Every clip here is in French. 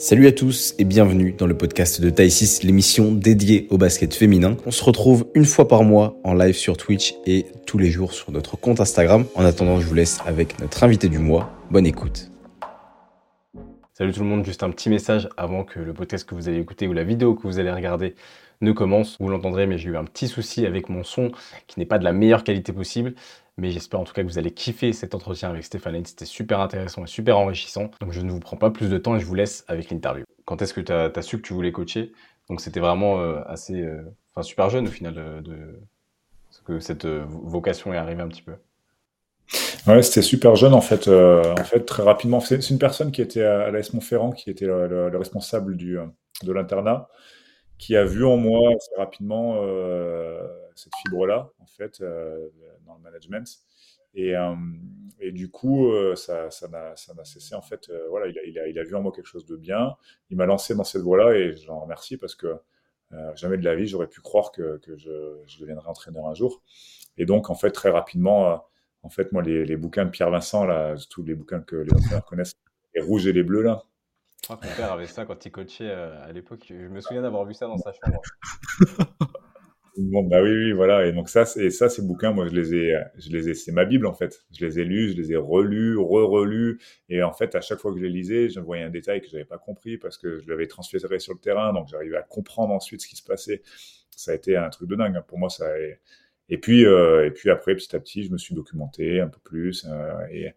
Salut à tous et bienvenue dans le podcast de Taïsis, l'émission dédiée au basket féminin. On se retrouve une fois par mois en live sur Twitch et tous les jours sur notre compte Instagram. En attendant, je vous laisse avec notre invité du mois. Bonne écoute. Salut tout le monde, juste un petit message avant que le podcast que vous allez écouter ou la vidéo que vous allez regarder ne commence. Vous l'entendrez, mais j'ai eu un petit souci avec mon son qui n'est pas de la meilleure qualité possible. Mais j'espère en tout cas que vous allez kiffer cet entretien avec Stéphane. C'était super intéressant et super enrichissant. Donc je ne vous prends pas plus de temps et je vous laisse avec l'interview. Quand est-ce que tu as, su que tu voulais coacher? Donc c'était vraiment euh, assez, euh, enfin super jeune au final euh, de, que cette vocation est arrivée un petit peu. Ouais, c'était super jeune en fait. en fait, très rapidement, c'est une personne qui était à, l'AS Montferrand, qui était le, responsable du, de l'internat, qui a vu en moi assez rapidement cette fibre-là, en fait, euh, dans le management. Et, euh, et du coup, euh, ça, ça n'a cessé. En fait, voilà, il a, il, a, il a, vu en moi quelque chose de bien. Il m'a lancé dans cette voie-là et j'en remercie parce que jamais de la vie, j'aurais pu croire que, que je, je, deviendrais entraîneur un jour. Et donc, en fait, très rapidement, en fait, moi, les, les, bouquins de Pierre Vincent, là, tous les bouquins que les entraîneurs connaissent, les rouges et les bleus, là. Je crois que mon père avait ça quand il coachait à l'époque. Je me souviens d'avoir vu ça dans sa chambre. Bon, bah oui, oui, voilà. Et donc ça, c'est ça, ces bouquins, moi, je les ai, je les ai, c'est ma bible en fait. Je les ai lus, je les ai relus, re-relus. Et en fait, à chaque fois que je les lisais, je voyais un détail que j'avais pas compris parce que je l'avais transféré sur le terrain, donc j'arrivais à comprendre ensuite ce qui se passait. Ça a été un truc de dingue. Hein. Pour moi, ça. Et puis, euh, et puis après, petit à petit, je me suis documenté un peu plus euh, et,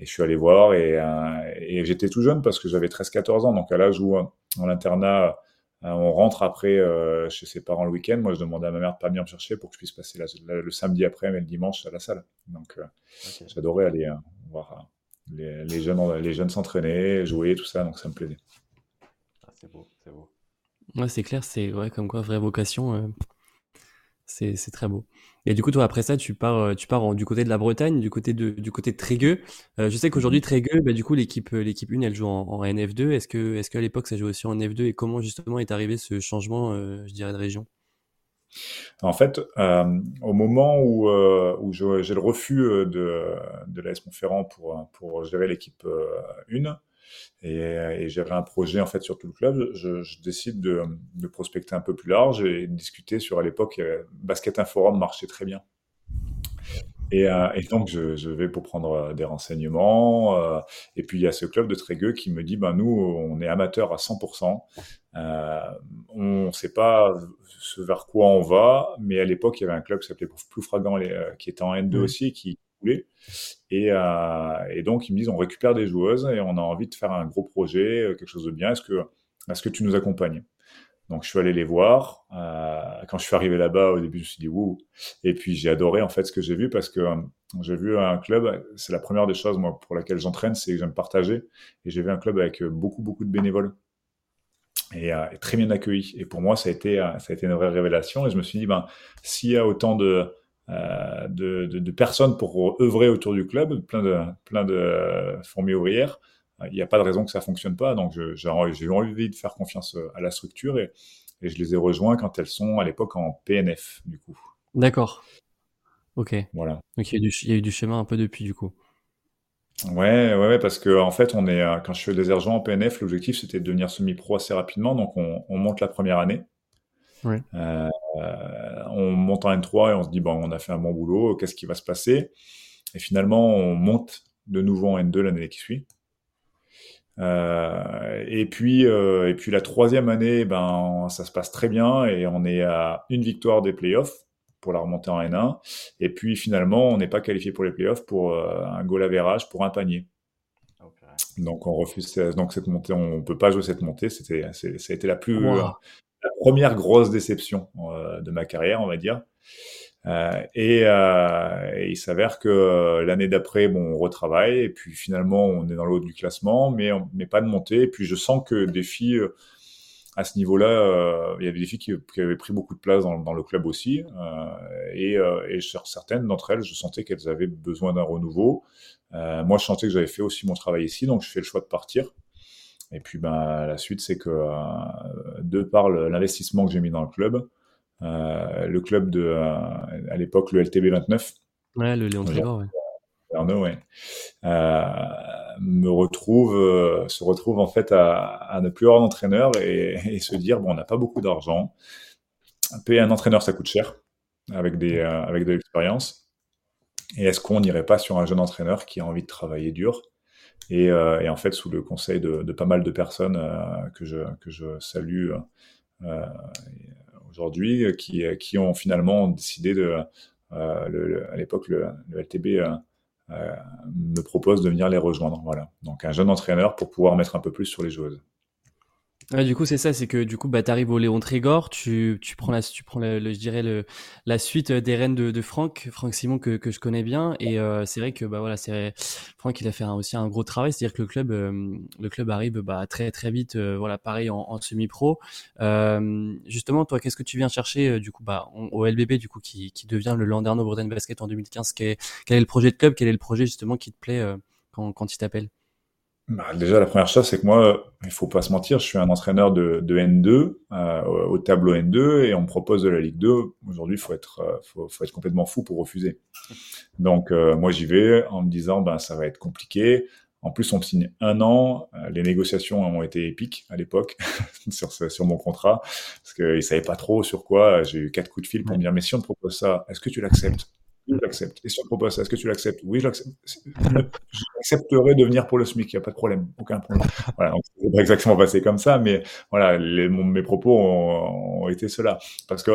je suis allé voir. Et, euh, et j'étais tout jeune parce que j'avais 13-14 ans, donc à l'âge où en internat on rentre après euh, chez ses parents le week-end. Moi, je demandais à ma mère de pas venir me chercher pour que je puisse passer le samedi après, mais le dimanche à la salle. Donc, euh, j'adorais aller voir les, jeunes, les jeunes s'entraîner, jouer, tout ça. Donc, ça me plaisait. Ah, c'est beau, c'est beau. Ouais, c'est clair, c'est ouais, comme quoi, vraie vocation. C'est très beau. Et du coup, toi, après ça, tu pars, euh, tu pars du côté de la Bretagne, du côté de, du côté de Trégueux. Euh, je sais qu'aujourd'hui, mmh Trégueux, bah, du coup, l'équipe, euh, l'équipe 1, elle joue en, NF2. Est-ce que, est-ce qu'à l'époque, ça jouait aussi en NF2 et comment justement est arrivé ce changement, je dirais, de région? En fait, au moment où, où j'ai le refus de, de l'AS Montferrand pour, pour gérer l'équipe 1, et, j'avais un projet en fait sur tout le club. Je, décide de, prospecter un peu plus large et de discuter sur à l'époque Basket Inforum marchait très bien. Et, euh, donc je, vais pour prendre euh, des renseignements. Euh, et puis il y a ce club de Trégueux qui me dit ben nous on est amateurs à 100%. on ne sait pas ce vers quoi on va, mais à l'époque il y avait un club qui s'appelait Ploufragan qui était en N2 aussi qui et, euh, et, donc, ils me disent, on récupère des joueuses et on a envie de faire un gros projet, euh, quelque chose de bien. Est-ce que, est-ce que tu nous accompagnes? Donc, je suis allé les voir. Euh, quand je suis arrivé là-bas, au début, je me suis dit, wouh. Et puis, j'ai adoré, en fait, ce que j'ai vu parce que j'ai vu un club, c'est la première des choses, moi, pour laquelle j'entraîne, c'est que j'aime partager. Et j'ai vu un club avec beaucoup, beaucoup de bénévoles. Et, très bien accueilli. Et pour moi, ça a été, ça a été une vraie révélation. Et je me suis dit, ben, s'il y a autant de, euh, de, de, personnes pour œuvrer autour du club, plein de, plein de fourmis ouvrières. Il n'y a pas de raison que ça fonctionne pas. Donc, j'ai eu envie de faire confiance à la structure et, et je les ai rejoints quand elles sont à l'époque en PNF, du coup. D'accord. Ok. Voilà. Donc, il y, a du, il y a eu du schéma un peu depuis, du coup. Ouais, ouais, parce que en fait, on est euh, quand je fais des ergents en PNF, l'objectif c'était de devenir semi-pro assez rapidement, donc on, on, monte la première année. Euh, on monte en N3 et on se dit, bon, on a fait un bon boulot, qu'est-ce qui va se passer? Et finalement, on monte de nouveau en N2 l'année qui suit. Euh, et puis, euh, et puis la troisième année, ben, ça se passe très bien et on est à une victoire des playoffs pour la remontée en N1. Et puis finalement, on n'est pas qualifié pour les playoffs pour un goal average pour un panier. Donc on refuse donc cette montée, on peut pas jouer cette montée. C'était, ça a été la plus, la première grosse déception euh, de ma carrière, on va dire. Euh, et, euh, il s'avère que l'année d'après, bon, on retravaille et puis finalement, on est dans le du classement, mais n'est pas de montée. Et puis je sens que des filles à ce niveau-là, il y avait des filles qui, avaient pris beaucoup de place dans, le club aussi. et, et sur certaines d'entre elles, je sentais qu'elles avaient besoin d'un renouveau. moi, je sentais que j'avais fait aussi mon travail ici, donc je fais le choix de partir. Et puis ben, la suite, c'est que de par l'investissement que j'ai mis dans le club, euh, le club de, euh, à l'époque, le LTB 29. Ouais, le Léon Trégor, ouais. ouais. me retrouve, se retrouve en fait à, ne plus avoir d'entraîneur et, et, se dire bon, on n'a pas beaucoup d'argent. Payer un entraîneur, ça coûte cher avec des avec de l'expérience. Et est-ce qu'on n'irait pas sur un jeune entraîneur qui a envie de travailler dur? Et, et en fait, sous le conseil de, de pas mal de personnes que je que je salue aujourd'hui, qui qui ont finalement décidé de le, à l'époque le, le LTB euh, me propose de venir les rejoindre. Voilà. Donc un jeune entraîneur pour pouvoir mettre un peu plus sur les joueuses du coup, c'est ça, c'est que du coup, bah, t'arrives au Léon Trégor, tu, tu prends la, tu prends le, je dirais le, la suite des rênes de, de Franck, Franck Simon que, que je connais bien, et euh, c'est vrai que bah voilà, c'est Franck, il a fait aussi un gros travail, c'est-à-dire que le club, euh, le club arrive bah très très vite, euh, voilà, pareil en, en semi-pro. justement, toi, qu'est-ce que tu viens chercher du coup, bah au LBB du coup, qui, qui devient le Landerneau Bretagne Basket en 2015, quel est, quel est le projet de club, quel est le projet justement qui te plaît quand, quand il t'appelle? Bah, déjà, la première chose, c'est que moi, il faut pas se mentir, je suis un entraîneur de, de N2 euh, au tableau N2 et on me propose de la Ligue 2. Aujourd'hui, faut être, euh, faut, faut, être complètement fou pour refuser. Donc, euh, moi, j'y vais en me disant, ben, ça va être compliqué. En plus, on me signe un an. Les négociations ont été épiques à l'époque sur, sur mon contrat parce qu'ils savaient pas trop sur quoi. J'ai eu quatre coups de fil pour me dire, mais si on te propose ça, est-ce que tu l'acceptes? Oui, j'accepte. Et si on te propose ça, est-ce que tu l'acceptes? Oui, j'accepte. J'accepterai de venir pour le SMIC, il n'y a pas de problème, aucun problème. Voilà, donc pas exactement passé comme ça, mais voilà, les, mes propos ont, ont été ceux-là. Parce que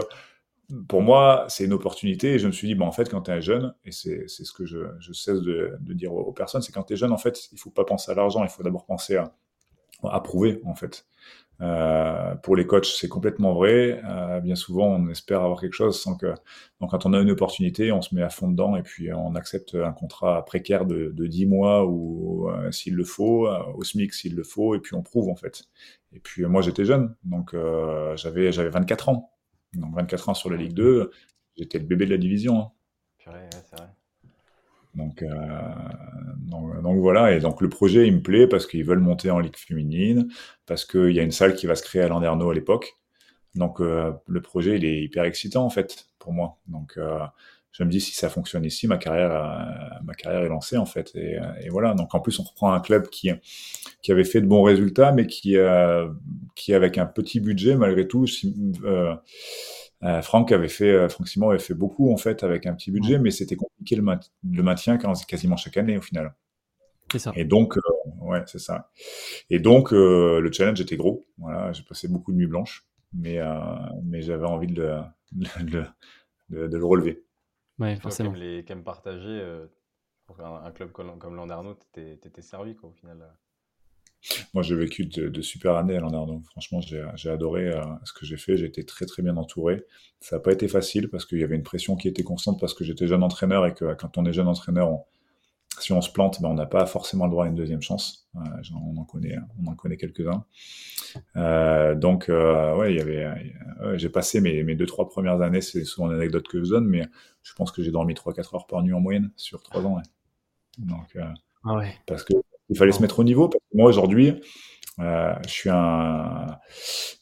pour moi, c'est une opportunité et je me suis dit, bon, en fait, quand tu es jeune, et c'est ce que je, je cesse de, de, dire aux personnes, c'est quand tu es jeune, en fait, il faut pas penser à l'argent, il faut d'abord penser à, à prouver, en fait. Euh, pour les coachs, c'est complètement vrai. Euh, bien souvent, on espère avoir quelque chose sans que. Donc, quand on a une opportunité, on se met à fond dedans et puis on accepte un contrat précaire de, de 10 mois ou euh, s'il le faut, euh, au SMIC s'il le faut, et puis on prouve en fait. Et puis moi, j'étais jeune, donc j'avais j'avais 24 ans. Donc 24 ans sur la Ligue 2, j'étais le bébé de la division. Hein. Purée, c'est vrai. Donc, euh, donc, donc, voilà, et donc le projet il me plaît parce qu'ils veulent monter en ligue féminine, parce qu'il y a une salle qui va se créer à Landerneau à l'époque. Donc euh, le projet il est hyper excitant en fait pour moi. Donc euh, je me dis si ça fonctionne ici, ma carrière, euh, ma carrière est lancée en fait. Et, et, voilà. Donc en plus on reprend un club qui qui avait fait de bons résultats, mais qui euh, qui avec un petit budget malgré tout. Euh, euh, Franck avait fait, euh, Franck Simon avait fait beaucoup en fait avec un petit budget, mais c'était compliqué le, le, maintien quasiment chaque année au final. C'est ça. Et donc, euh, ouais, c'est ça. Et donc, le challenge était gros. Voilà, j'ai passé beaucoup de nuits blanches, mais mais j'avais envie de le, de, de, le relever. Ouais, forcément. Comme les quand partagés, pour un, club comme, comme Landerneau, t'étais servi quoi au final. Moi, j'ai vécu de, super années à Landerneau. Franchement, j'ai adoré euh, ce que j'ai fait. J'ai été très, très bien entouré. Ça n'a pas été facile parce qu'il y avait une pression qui était constante parce que j'étais jeune entraîneur et que quand on est jeune entraîneur, si on se plante, ben, on n'a pas forcément le droit à une deuxième chance. Euh, on en connaît, on en connaît quelques-uns. Euh, donc, euh, ouais, il y avait, j'ai passé mes, mes deux, trois premières années, c'est souvent une anecdote que je donne, mais je pense que j'ai dormi 3-4 heures par nuit en moyenne sur 3 ans. Donc, ah ouais. parce que il fallait se mettre au niveau. Parce que moi, aujourd'hui, euh, je suis un,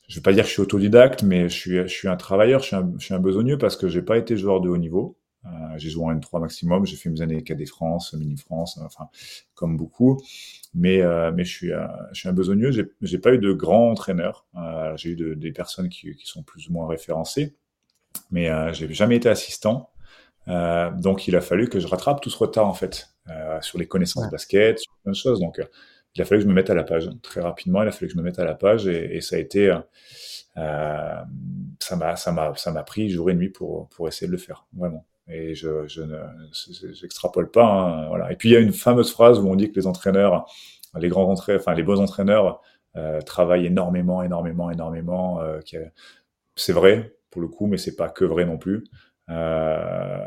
je vais pas dire que je suis autodidacte, mais je suis, je suis un travailleur, je suis un, je suis un besogneux parce que j'ai pas été joueur de haut niveau. Euh, j'ai joué en N3 maximum, j'ai fait mes années KD France, Mini France, enfin, comme beaucoup. Mais, euh, mais je suis, euh, je suis un besogneux. J'ai, j'ai pas eu de grands entraîneurs. Euh, j'ai eu de, des personnes qui, qui sont plus ou moins référencées, mais euh, j'ai jamais été assistant. Euh, donc, il a fallu que je rattrape tout ce retard en fait. Euh, sur les connaissances basket, sur plein de choses. Donc, euh, il a fallu que je me mette à la page très rapidement. Il a fallu que je me mette à la page et, et ça a été, euh, ça m'a, ça m'a, ça m'a pris jour et nuit pour pour essayer de le faire, vraiment. Et je, je ne, j'extrapole pas. Hein, voilà. Et puis il y a une fameuse phrase où on dit que les entraîneurs, les grands entraîneurs, enfin les beaux entraîneurs euh, travaillent énormément, énormément, énormément. Euh, c'est vrai pour le coup, mais c'est pas que vrai non plus. Euh,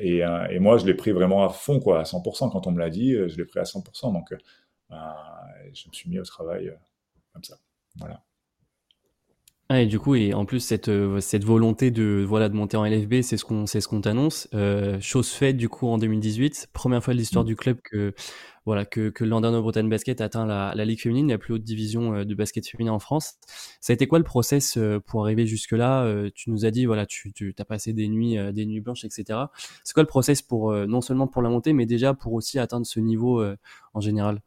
et, euh, et, moi, je l'ai pris vraiment à fond, quoi, à 100%. Quand on me l'a dit, euh, je l'ai pris à 100%. Donc, je me suis mis au travail comme ça. Voilà. Ah, et du coup, et en plus cette cette volonté de voilà de monter en LFB, c'est ce qu'on c'est ce qu'on t'annonce. Euh, chose faite du coup en 2018, première fois de l'histoire mmh. du club que voilà, que, que Landerneau Bretagne Basket atteint la, Ligue féminine, la plus haute division euh, de basket féminin en France. Ça a été quoi le process euh, pour arriver jusque-là? Euh, Tu nous as dit, voilà, tu, tu as passé des nuits, des nuits blanches, etc. C'est quoi le process pour non seulement pour la montée, mais déjà pour aussi atteindre ce niveau en général?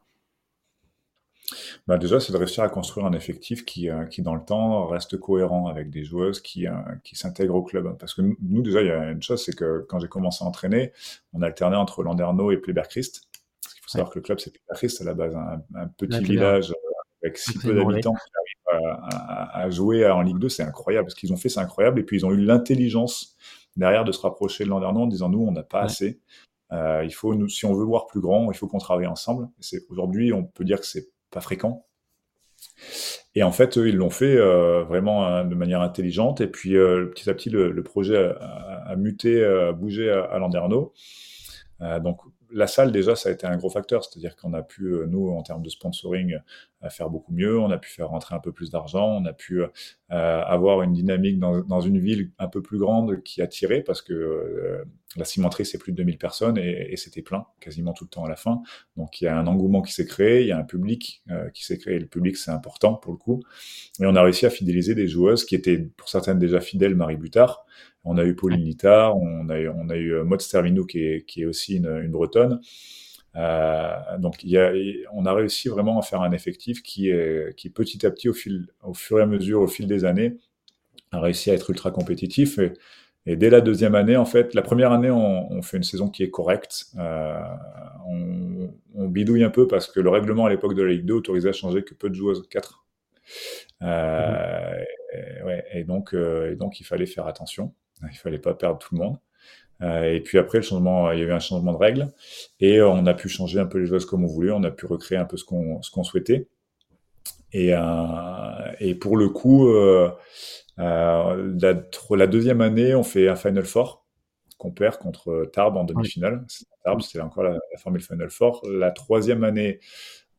Bah déjà, c'est de réussir à construire un effectif qui, qui dans le temps, reste cohérent avec des joueuses qui, qui s'intègrent au club. Parce que nous, déjà, il y a une chose, c'est que quand j'ai commencé à entraîner, on alternait entre Landerneau et Pléberg-Christ. Faut savoir que le club, c'est Pléberg-Christ, à la base, un, petit village euh, avec si peu d'habitants qui arrivent à, à, jouer en Ligue 2. C'est incroyable. Ce qu'ils ont fait, c'est incroyable. Et puis, ils ont eu l'intelligence derrière de se rapprocher de Landerneau en disant, nous, on n'a pas assez. Euh, il faut, nous, si on veut voir plus grand, il faut qu'on travaille ensemble. Aujourd'hui, on peut dire que c'est pas fréquent. Et en fait, eux, ils l'ont fait euh, vraiment hein, de manière intelligente. Et puis, euh, petit à petit, le, projet a, muté, a bougé à, à Landerneau. Donc, la salle, déjà, ça a été un gros facteur. C'est-à-dire qu'on a pu, euh, nous, en termes de sponsoring, euh, faire beaucoup mieux. On a pu faire rentrer un peu plus d'argent. On a pu euh, avoir une dynamique dans, dans, une ville un peu plus grande qui attirait parce que la cimenterie, c'est plus de 2000 personnes et, et c'était plein quasiment tout le temps à la fin. Donc, il y a un engouement qui s'est créé. Il y a un public euh, qui s'est créé. Le public, c'est important pour le coup. Et on a réussi à fidéliser des joueuses qui étaient, pour certaines, déjà fidèles, Marie Butard, on a eu Pauline Littard, on a eu, on a eu euh, Maud qui est, qui est aussi une, une bretonne. Euh, donc il y a, on a réussi vraiment à faire un effectif qui est, qui petit à petit, au, fil, au fur et à mesure, au fil des années, a réussi à être ultra compétitif. Et, et dès la deuxième année, en fait, la première année, on, on fait une saison qui est correcte. Euh, on, on, bidouille un peu parce que le règlement à l'époque de la Ligue 2 autorisait à changer que peu de joueuses, 4. Euh, mmh. et, ouais, et, donc, euh, et donc, il fallait faire attention. Il fallait pas perdre tout le monde. Et puis après, le changement, il y a eu un changement de règles et on a pu changer un peu les joueuses comme on voulait. On a pu recréer un peu ce qu'on ce qu'on souhaitait. Et, et pour le coup, euh, la, la, deuxième année, on fait un Final Four qu'on perd contre Tarbes en demi-finale. Tarbes, c'était encore la, la, formule Final Four. La troisième année,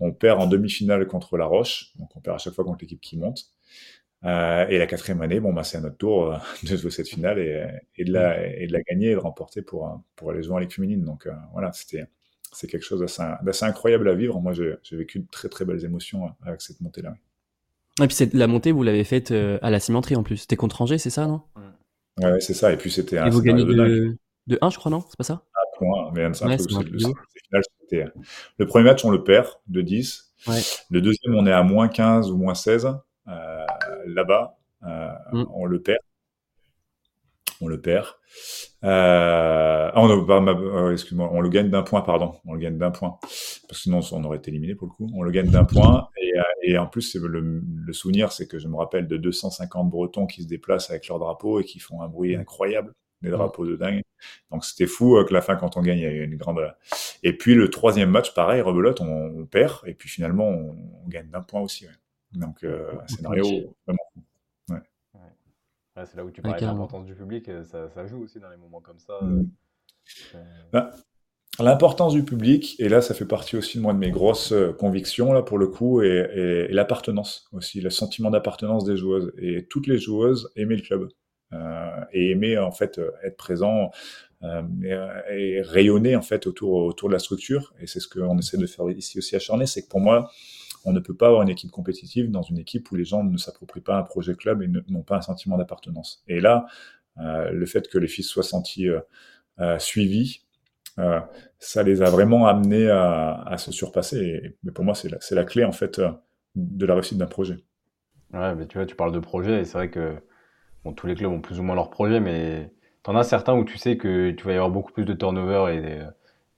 on perd en demi-finale contre La Roche. Donc on perd à chaque fois contre l'équipe qui monte. Euh, et la quatrième année, bon, bah, c'est à notre tour euh, de jouer cette finale et, et, de la, et de la gagner et de remporter pour, pour aller jouer en Ligue féminine. Donc voilà, c'était c'est quelque chose d'assez incroyable à vivre. Moi, j'ai vécu de très très belles émotions avec cette montée-là. Et puis la montée, vous l'avez faite à la cimenterie en plus. C'était contre Angers, c'est ça, non? Ouais, c'est ça. Et puis c'était un. Et vous gagnez de, de, 1, je crois, non? C'est pas ça? Un point, mais c'est un ouais, truc, le, final, le premier match, on le perd de 10. Ouais. Le deuxième, on est à moins 15 ou moins 16. Euh, là-bas, euh, mm. on le perd. On le perd. Euh, oh, euh, excuse-moi, on le gagne d'un point, pardon. On le gagne d'un point. Parce que sinon, on aurait été éliminé pour le coup. On le gagne d'un point. Et, et, en plus, le, le souvenir, c'est que je me rappelle de 250 Bretons qui se déplacent avec leur drapeau et qui font un bruit incroyable. Des drapeaux de dingue. Donc c'était fou que la fin, quand on gagne, il y a eu une grande. Et puis le troisième match, pareil, rebelote, on, on perd. Et puis finalement, on, on gagne d'un point aussi. Ouais. Donc, euh, un scénario vraiment ouais. ouais. c'est là où tu parlais de l'importance du public, euh, ça, ça, joue aussi dans les moments comme ça. Mmh. Euh... Bah, l'importance du public, et là, ça fait partie aussi de moi de mes grosses euh, convictions, là, pour le coup, et, et, et l'appartenance aussi, le sentiment d'appartenance des joueuses. Et toutes les joueuses aimaient le club. Euh, et aimaient, en fait, être présents euh, et, et, rayonner, en fait, autour, autour de la structure. Et c'est ce qu'on essaie de faire ici aussi à c'est que pour moi, on ne peut pas avoir une équipe compétitive dans une équipe où les gens ne s'approprient pas un projet club et n'ont pas un sentiment d'appartenance. Et là, euh, le fait que les fils soient sentis euh, euh, suivis, euh, ça les a vraiment amenés à, se surpasser. Mais pour moi, c'est la, clé en fait euh, de la réussite d'un projet. Ouais, mais tu vois, tu parles de projet et c'est vrai que tous les clubs ont plus ou moins leur projet, mais tu en as certains où tu sais que tu vas y avoir beaucoup plus de turnover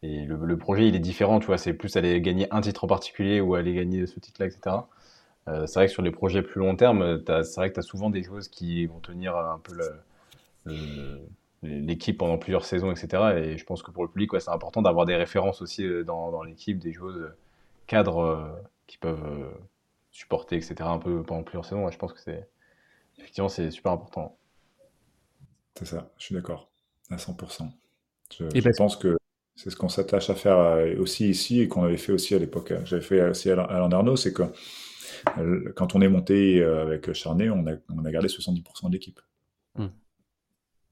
et le, le, projet, il est différent, tu vois, c'est plus aller gagner un titre en particulier ou aller gagner ce titre-là, etc. Euh, c'est vrai que sur les projets plus long terme, c'est vrai que tu as souvent des joueuses qui vont tenir un peu l'équipe pendant plusieurs saisons, etc. Et je pense que pour le public, ouais, c'est important d'avoir des références aussi euh, dans, dans l'équipe, des joueuses cadres euh, qui peuvent euh, supporter, etc. un peu pendant plusieurs saisons. Ouais, je pense que c'est effectivement c'est super important. C'est ça, je suis d'accord, à 100%. Je, je pense que c'est ce qu'on s'attache à faire euh, aussi ici et qu'on avait fait aussi à l'époque. Euh, j'avais fait aussi à Landerneau, c'est que euh, quand on est monté avec Charnay, on a, on a gardé 70% de l'équipe.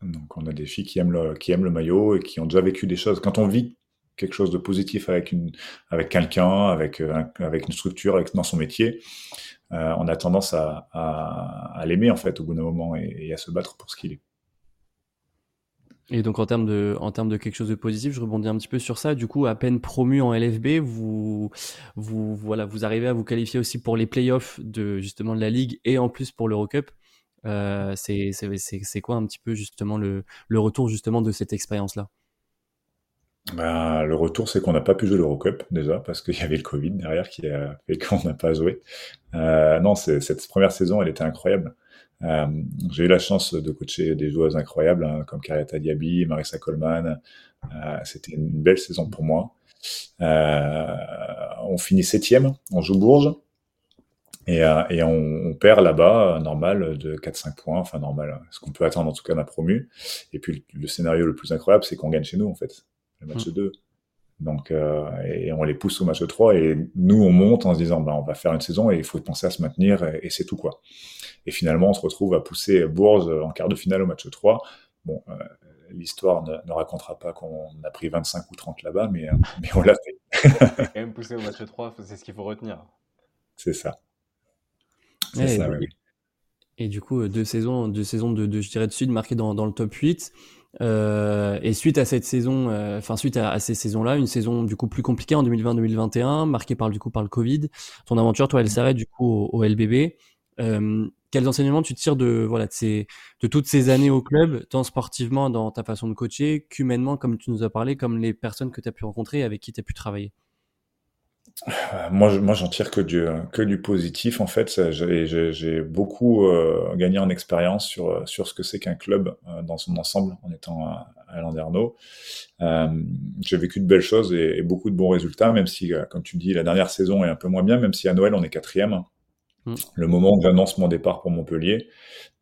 Donc on a des filles qui aiment, le, maillot et qui ont déjà vécu des choses. Quand on vit quelque chose de positif avec, une, avec quelqu'un, avec, avec une structure, avec, dans son métier, euh, on a tendance à, l'aimer en fait au bout d'un moment et, à se battre pour ce qu'il est. Et donc en termes de en termes de quelque chose de positif, je rebondis un petit peu sur ça. Du coup, à peine promu en LFB, vous vous voilà, vous arrivez à vous qualifier aussi pour les playoffs de justement de la ligue et en plus pour l'Eurocup. Euh, c'est quoi un petit peu justement le retour justement de cette expérience là ben, le retour, c'est qu'on n'a pas pu jouer l'Eurocup déjà parce qu'il y avait le Covid derrière qui a fait qu'on n'a pas joué. Euh, non, cette première saison, elle était incroyable. Euh, j'ai eu la chance de coacher des joueuses incroyables hein, comme Kariata Diaby, Marissa Coleman. C'était une belle saison pour moi. On finit septième, on joue Bourges et, euh, et on, on, perd là-bas, normal, de 4-5 points, enfin normal, ce qu'on peut attendre en tout cas d'un promu. Et puis le, scénario le plus incroyable, c'est qu'on gagne chez nous en fait, le match 2. Mmh. Donc, euh, et on les pousse au match 3 et nous on monte en se disant bah, on va faire une saison et il faut penser à se maintenir et, et c'est tout quoi. Et finalement on se retrouve à pousser Bourges en quart de finale au match 3. Bon, euh, l'histoire ne, ne, racontera pas qu'on a pris 25 ou 30 là-bas, mais, euh, mais on l'a fait. quand même poussé au match 3, c'est ce qu'il faut retenir. C'est ça. C'est ouais, ça, oui. Et du coup, deux saisons, deux saisons de, de je dirais de Sud marquées dans, dans le top 8. Euh, et suite à cette saison, euh, enfin suite à, à, ces saisons-là, une saison du coup plus compliquée en 2020-2021, marquée par du coup par le Covid. Ton aventure, toi, elle s'arrête du coup au, au LBB. Euh, quels enseignements tu tires de voilà de, ces, de toutes ces années au club, tant sportivement dans ta façon de coacher, qu'humainement, comme tu nous as parlé, comme les personnes que tu as pu rencontrer et avec qui tu as pu travailler? Moi, moi, j'en tire que du que du positif en fait. J'ai beaucoup euh, gagné en expérience sur sur ce que c'est qu'un club euh, dans son ensemble en étant à, à Landerneau. Euh, J'ai vécu de belles choses et, et, beaucoup de bons résultats, même si, euh, comme tu dis, la dernière saison est un peu moins bien, même si à Noël on est quatrième. Mmh. Le moment où j'annonce mon départ pour Montpellier,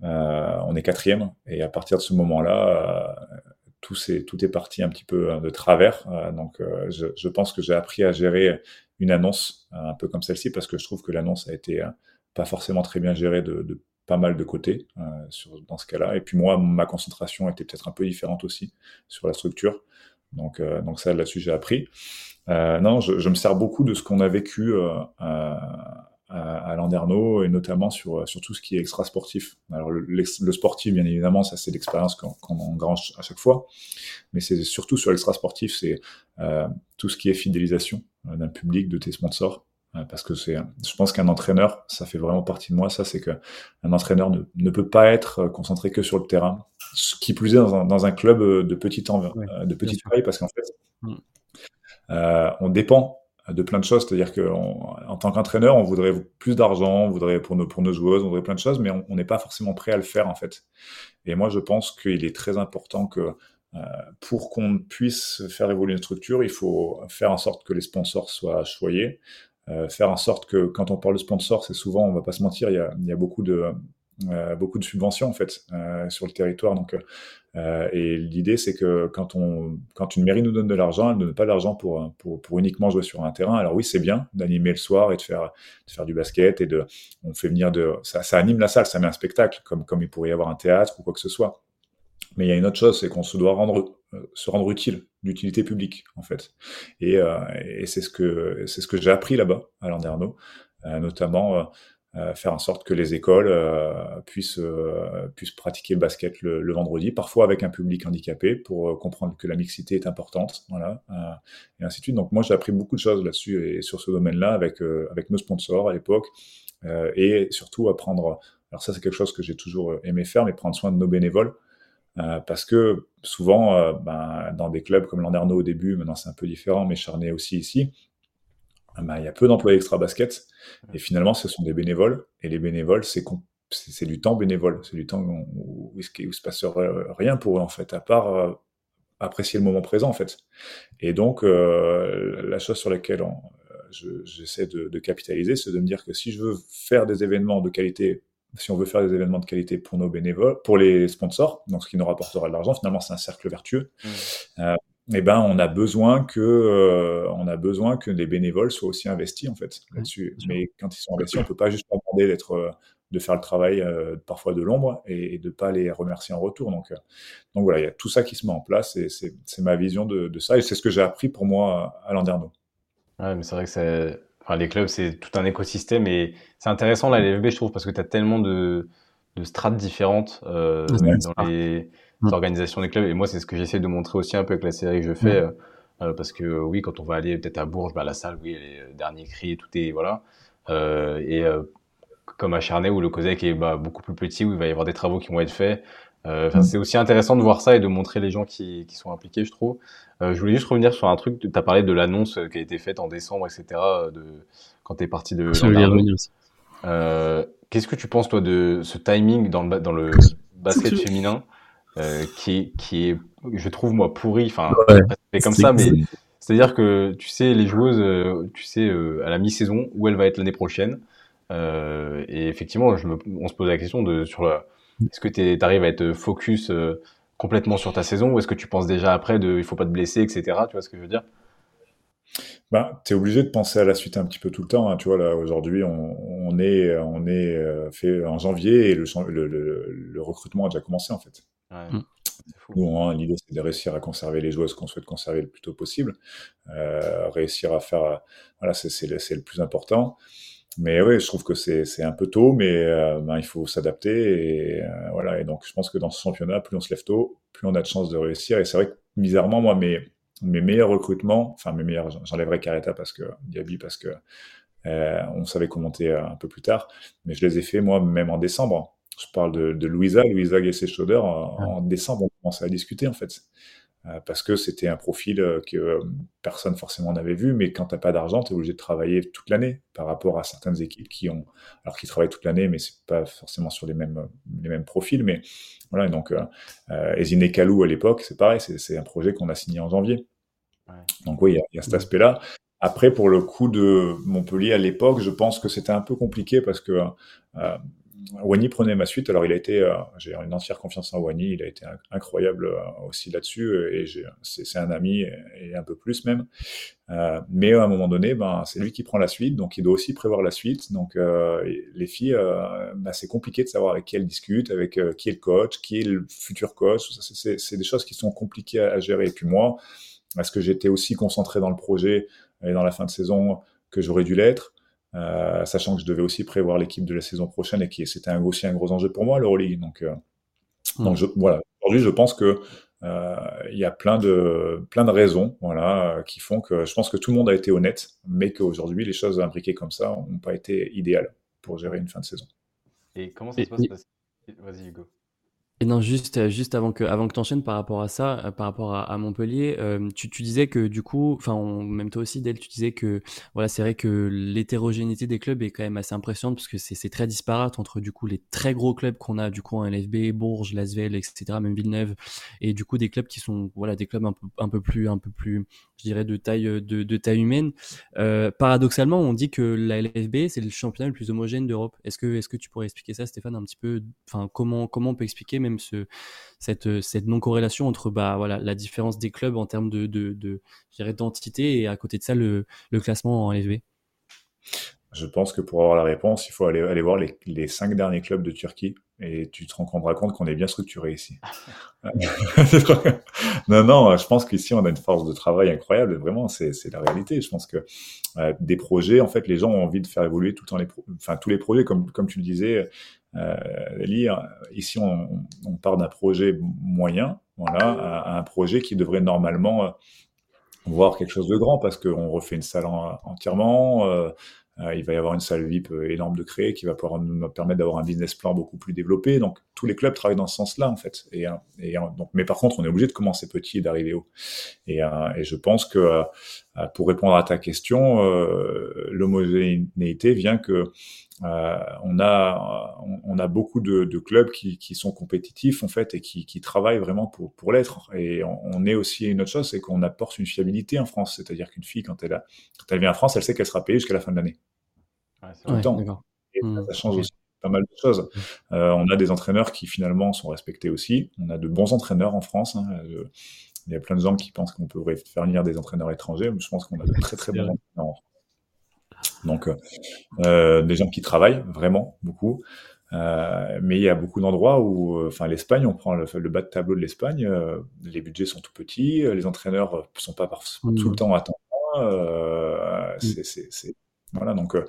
euh, on est quatrième et à partir de ce moment-là tout, est, tout est parti un petit peu de travers. donc, je, je, pense que j'ai appris à gérer une annonce un peu comme celle-ci parce que je trouve que l'annonce a été euh, pas forcément très bien gérée de, pas mal de côtés euh, dans ce cas-là. Et puis moi, ma concentration était peut-être un peu différente aussi sur la structure. Donc, euh, ça, là-dessus, j'ai appris. Non, je, me sers beaucoup de ce qu'on a vécu à, à Landerneau et notamment sur, sur tout ce qui est extra sportif. Alors le, le sportif, bien évidemment, ça c'est l'expérience qu'on qu engrange à chaque fois, mais c'est surtout sur l'extra sportif, c'est euh, tout ce qui est fidélisation euh, d'un public, de tes sponsors. Euh, parce que c'est, je pense qu'un entraîneur, ça fait vraiment partie de moi, ça, c'est que un entraîneur ne, ne, peut pas être concentré que sur le terrain. Ce qui plus est dans un, dans un club de petite, env- oui, de petite taille, parce qu'en fait, mm. euh, on dépend de plein de choses. C'est-à-dire qu'en tant qu'entraîneur, on voudrait plus d'argent, on voudrait pour nos, pour nos joueuses, on voudrait plein de choses, mais on n'est pas forcément prêt à le faire en fait. Et moi, je pense qu'il est très important que euh, pour qu'on puisse faire évoluer une structure, il faut faire en sorte que les sponsors soient choyés, euh, faire en sorte que quand on parle de sponsors, c'est souvent, on va pas se mentir, il y a, il y a beaucoup de beaucoup de subventions en fait euh, sur le territoire. Donc, euh, et l'idée c'est que quand on, quand une mairie nous donne de l'argent, elle ne donne pas l'argent pour, pour, uniquement jouer sur un terrain. Alors oui, c'est bien d'animer le soir et de faire de faire du basket et de, on fait venir de, ça, anime la salle, ça met un spectacle comme comme il pourrait y avoir un théâtre ou quoi que ce soit. Mais il y a une autre chose, c'est qu'on se doit rendre, se rendre utile, d'utilité publique en fait. Et, euh, c'est ce que c'est ce que j'ai appris là-bas à Landerneau, euh, notamment euh, faire en sorte que les écoles euh, puissent, euh, puissent pratiquer le basket le, vendredi, parfois avec un public handicapé, pour comprendre que la mixité est importante, voilà, et ainsi de suite. Donc moi, j'ai appris beaucoup de choses là-dessus et sur ce domaine-là avec, avec nos sponsors à l'époque, et surtout apprendre, alors ça c'est quelque chose que j'ai toujours aimé faire, mais prendre soin de nos bénévoles, euh, parce que souvent, euh, ben, dans des clubs comme Landerneau au début, maintenant c'est un peu différent, mais Charnay aussi ici, ben, il y a peu d'employés extra basket. Et finalement, ce sont des bénévoles. Et les bénévoles, c'est c'est du temps bénévole. C'est du temps où, il se passe rien pour eux, en fait, à part euh, apprécier le moment présent, en fait. Et donc, euh, la chose sur laquelle j'essaie je, de, de, capitaliser, c'est de me dire que si je veux faire des événements de qualité, si on veut faire des événements de qualité pour nos bénévoles, pour les sponsors, donc ce qui nous rapportera de l'argent, finalement, c'est un cercle vertueux. Mmh. Euh, eh ben on a besoin que euh, on a besoin que les bénévoles soient aussi investis en fait là-dessus. Mais quand ils sont investis, on peut pas juste leur demander d'être euh, de faire le travail euh, parfois de l'ombre et, et de pas les remercier en retour. Donc euh, donc voilà, il y a tout ça qui se met en place et c'est ma vision de, de ça et c'est ce que j'ai appris pour moi à Landerneau. Ouais, mais c'est vrai que c'est enfin les clubs c'est tout un écosystème et c'est intéressant là les FB je trouve parce que tu as tellement de de strates différentes dans les mmh. l'organisation des clubs. Et moi, c'est ce que j'essaie de montrer aussi un peu avec la série que je fais. Mmh. Euh, parce que oui, quand on va aller peut-être à Bourges, bah, la salle, oui, les derniers cris, tout est voilà. Euh, et comme à Charnay où le COSEC est bah, beaucoup plus petit, où il va y avoir des travaux qui vont être faits. Euh, mm. C'est aussi intéressant de voir ça et de montrer les gens qui, qui sont impliqués, je trouve. Euh, je voulais juste revenir sur un truc, tu as parlé de l'annonce qui a été faite en décembre, etc., de, quand tu es parti de... Euh, Qu'est-ce que tu penses, toi, de ce timing dans le, dans le basket féminin? Euh, qui, est, qui est, je trouve, moi, pourri, enfin, ouais, comme ça, mais c'est-à-dire que, tu sais, les joueuses, euh, tu sais, euh, à la mi-saison, où elle va être l'année prochaine, euh, et effectivement, je me, on se pose la question de sur la, est-ce que tu arrives à être focus euh, complètement sur ta saison ou est-ce que tu penses déjà après de il faut pas te blesser, etc. Tu vois ce que je veux dire? Ben, tu es obligé de penser à la suite un petit peu tout le temps. Hein. Tu vois, là, aujourd'hui, on, on, est, on est euh, fait en janvier et le, le, le, recrutement a déjà commencé, en fait. Ouais. Mm. Hein, l'idée, c'est de réussir à conserver les joueuses qu'on souhaite conserver le plus tôt possible. Euh, réussir à faire, voilà, c'est le plus important. Mais oui, je trouve que c'est un peu tôt, mais euh, ben, il faut s'adapter. Et euh, voilà. Et donc, je pense que dans ce championnat, plus on se lève tôt, plus on a de chances de réussir. Et c'est vrai que, bizarrement, moi, mes, mes meilleurs recrutements, enfin, mes meilleurs, j'enlèverai Careta parce que, Diaby parce que euh, on savait commenter un peu plus tard, mais je les ai fait, moi, même en décembre. Je parle de, de Louisa, Louisa Gessé-Schauder. En, en, décembre, on commençait à discuter, en fait. Euh, parce que c'était un profil euh, que euh, personne forcément n'avait vu, mais quand t'as pas d'argent, tu es obligé de travailler toute l'année par rapport à certaines équipes qui ont, alors qui travaillent toute l'année, mais c'est pas forcément sur les mêmes les mêmes profils, mais voilà. Donc, euh, Ezine Kalou à l'époque, c'est pareil, c'est un projet qu'on a signé en janvier. Ouais. Donc oui, il y, y, a cet aspect-là. Après, pour le coup de Montpellier à l'époque, je pense que c'était un peu compliqué parce que euh, Wany prenait ma suite. Alors, il a été, euh, j'ai une entière confiance en Wany. Il a été incroyable euh, aussi là-dessus. Et c'est un ami et, un peu plus même. Euh, mais à un moment donné, ben, c'est lui qui prend la suite. Donc, il doit aussi prévoir la suite. Donc, euh, les filles, euh, ben, c'est compliqué de savoir avec qui elles discutent, avec qui est le coach, qui est le futur coach. C'est des choses qui sont compliquées à, à gérer. Et puis moi, est-ce que j'étais aussi concentré dans le projet et dans la fin de saison que j'aurais dû l'être euh, sachant que je devais aussi prévoir l'équipe de la saison prochaine et que c'était aussi un gros enjeu pour moi, l'Euroleague. Donc, euh, donc je, voilà. Aujourd'hui, je pense que euh, il y a plein de plein de raisons, voilà, qui font que je pense que tout le monde a été honnête, mais qu'aujourd'hui, les choses imbriquées comme ça n'ont pas été idéales pour gérer une fin de saison. Et comment ça se passe Vas-y, Hugo. Et non, juste, euh, juste avant que, avant que t'enchaînes par rapport à ça, euh, par rapport à, Montpellier, euh, tu, tu disais que du coup, enfin, même toi aussi, Del, tu disais que, voilà, c'est vrai que l'hétérogénéité des clubs est quand même assez impressionnante parce que c'est très disparate entre du coup les très gros clubs qu'on a, du coup, en LFB, Bourges, Lasvel, etc., même Villeneuve, et du coup des clubs qui sont, voilà, des clubs un peu, un peu plus, un peu plus, je dirais, de taille, de, taille humaine. Paradoxalement, on dit que la LFB c'est le championnat le plus homogène d'Europe. Est-ce que, est-ce que tu pourrais expliquer ça, Stéphane, un petit peu, enfin, comment, comment on peut expliquer même ce, cette, cette non-corrélation entre bah, voilà, la différence des clubs en termes de, de, de d'entité et à côté de ça le, le classement en LFB Je pense que pour avoir la réponse, il faut aller, aller voir les, les cinq derniers clubs de Turquie et tu te rendras compte qu'on est bien structuré ici. non, non, je pense qu'ici on a une force de travail incroyable. Vraiment, c'est la réalité. Je pense que euh, des projets, en fait, les gens ont envie de faire évoluer tout le temps les, enfin tous les projets, comme comme tu le disais, euh, lire. Ici, on, on part d'un projet moyen, voilà, à, un projet qui devrait normalement euh, voir quelque chose de grand parce qu'on refait une salle entièrement. Euh, euh, il va y avoir une salle VIP énorme de créer qui va pouvoir nous permettre d'avoir un business plan beaucoup plus développé. Donc tous les clubs travaillent dans ce sens-là en fait. Et, et donc, mais par contre, on est obligé de commencer petit et d'arriver haut. Et, et, je pense que pour répondre à ta question, l'homogénéité vient que euh, on a on, a beaucoup de, de clubs qui, qui, sont compétitifs en fait et qui, qui travaillent vraiment pour pour l'être. Et on, est aussi une autre chose, c'est qu'on apporte une fiabilité en France, c'est-à-dire qu'une fille quand elle a, quand elle vient en France, elle sait qu'elle sera payée jusqu'à la fin de l'année. Ouais, Tout le temps. Et mmh. ça change aussi pas mal de choses. Euh, on a des entraîneurs qui finalement sont respectés aussi. On a de bons entraîneurs en France. Hein. Il y a plein de gens qui pensent qu'on pourrait faire venir des entraîneurs étrangers. Je pense qu'on a de très très bons entraîneurs en France. Donc, euh, des gens qui travaillent vraiment beaucoup. Euh, mais il y a beaucoup d'endroits où, euh, enfin, l'Espagne, on prend le, bas de tableau de l'Espagne, euh, les budgets sont tout petits, les entraîneurs sont pas mmh. tout le temps à temps. Euh, c'est Voilà, donc euh,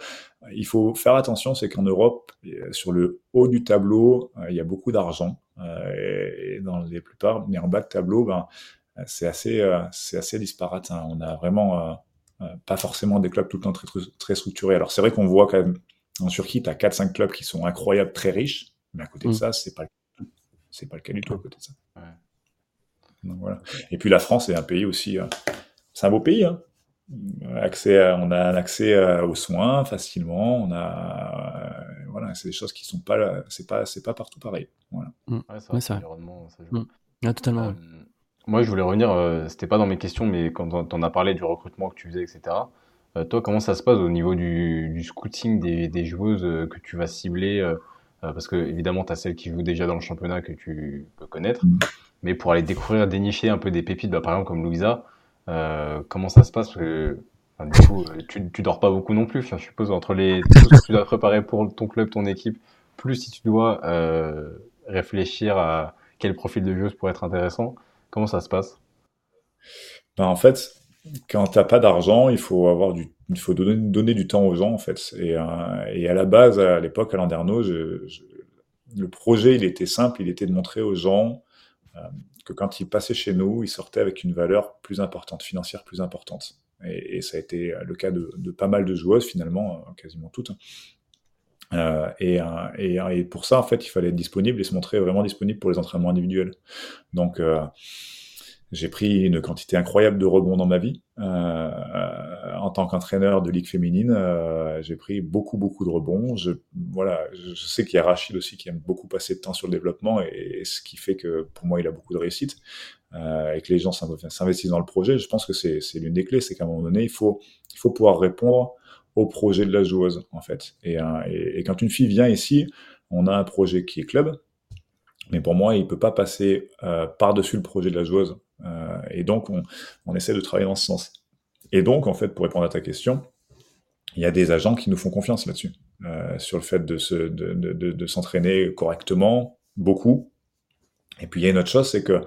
il faut faire attention, c'est qu'en Europe, sur le haut du tableau, il y a beaucoup d'argent, et, dans les plupart, mais en bas de tableau, ben, c'est assez, c'est assez disparate. Hein. On a vraiment pas forcément des clubs tout le temps très, très structurés. Alors c'est vrai qu'on voit quand même en Turquie, tu as 4-5 clubs qui sont incroyables, très riches, mais à côté de mm. ça, c'est pas c'est pas le cas du tout à côté de ça. Donc, voilà. Et puis la France est un pays aussi, euh, c'est un beau pays. Hein. Accès on a un accès euh, aux soins facilement. On a, euh, voilà, c'est des choses qui sont pas, c'est pas, c'est pas partout pareil. Voilà. Mm. Ouais, ça, l'environnement, ça joue. Mm. totalement. moi, je voulais revenir. c'était pas dans mes questions, mais quand on as parlé du recrutement que tu faisais, etc. toi, comment ça se passe au niveau du, du scouting des, des, joueuses que tu vas cibler Parce que évidemment, tu as celles qui jouent déjà dans le championnat que tu peux connaître. Mais pour aller découvrir, dénicher un peu des pépites, bah, par exemple comme Louisa, euh, comment ça se passe? Parce que du coup, euh, tu, tu dors pas beaucoup non plus, je suppose, entre les tout ce que tu dois préparer pour ton club, ton équipe, plus si tu dois euh, réfléchir à quel profil de jeu pourrait être intéressant. Comment ça se passe? Ben, En fait, quand t'as pas d'argent, il faut avoir du, il faut donner, donner, du temps aux gens en fait. Et, euh, et à la base, à l'époque, à Landerneau, je, je, le projet, il était simple, il était de montrer aux gens que quand il passait chez nous, il sortait avec une valeur plus importante, financière plus importante. Et, ça a été le cas de, pas mal de joueuses finalement, euh, quasiment toutes. Euh, et, pour ça, en fait, il fallait être disponible et se montrer vraiment disponible pour les entraînements individuels. Donc, j'ai pris une quantité incroyable de rebonds dans ma vie. Euh, en tant qu'entraîneur de ligue féminine, euh, j'ai pris beaucoup, beaucoup de rebonds. Je, voilà, je sais qu'il y a Rachid aussi qui aime beaucoup passer de temps sur le développement et, ce qui fait que pour moi, il a beaucoup de réussite euh, et que les gens s'investissent dans le projet. Je pense que c'est l'une des clés, c'est qu'à un moment donné, il faut, il faut pouvoir répondre au projet de la joueuse, en fait. Et, et, et quand une fille vient ici, on a un projet qui est club, mais pour moi, il peut pas passer euh, par-dessus le projet de la joueuse. Euh, et donc, on, essaie de travailler dans ce sens. Et donc, en fait, pour répondre à ta question, il y a des agents qui nous font confiance là-dessus, euh, sur le fait de, se, de, de, de, s'entraîner correctement, beaucoup. Et puis, il y a une autre chose, c'est que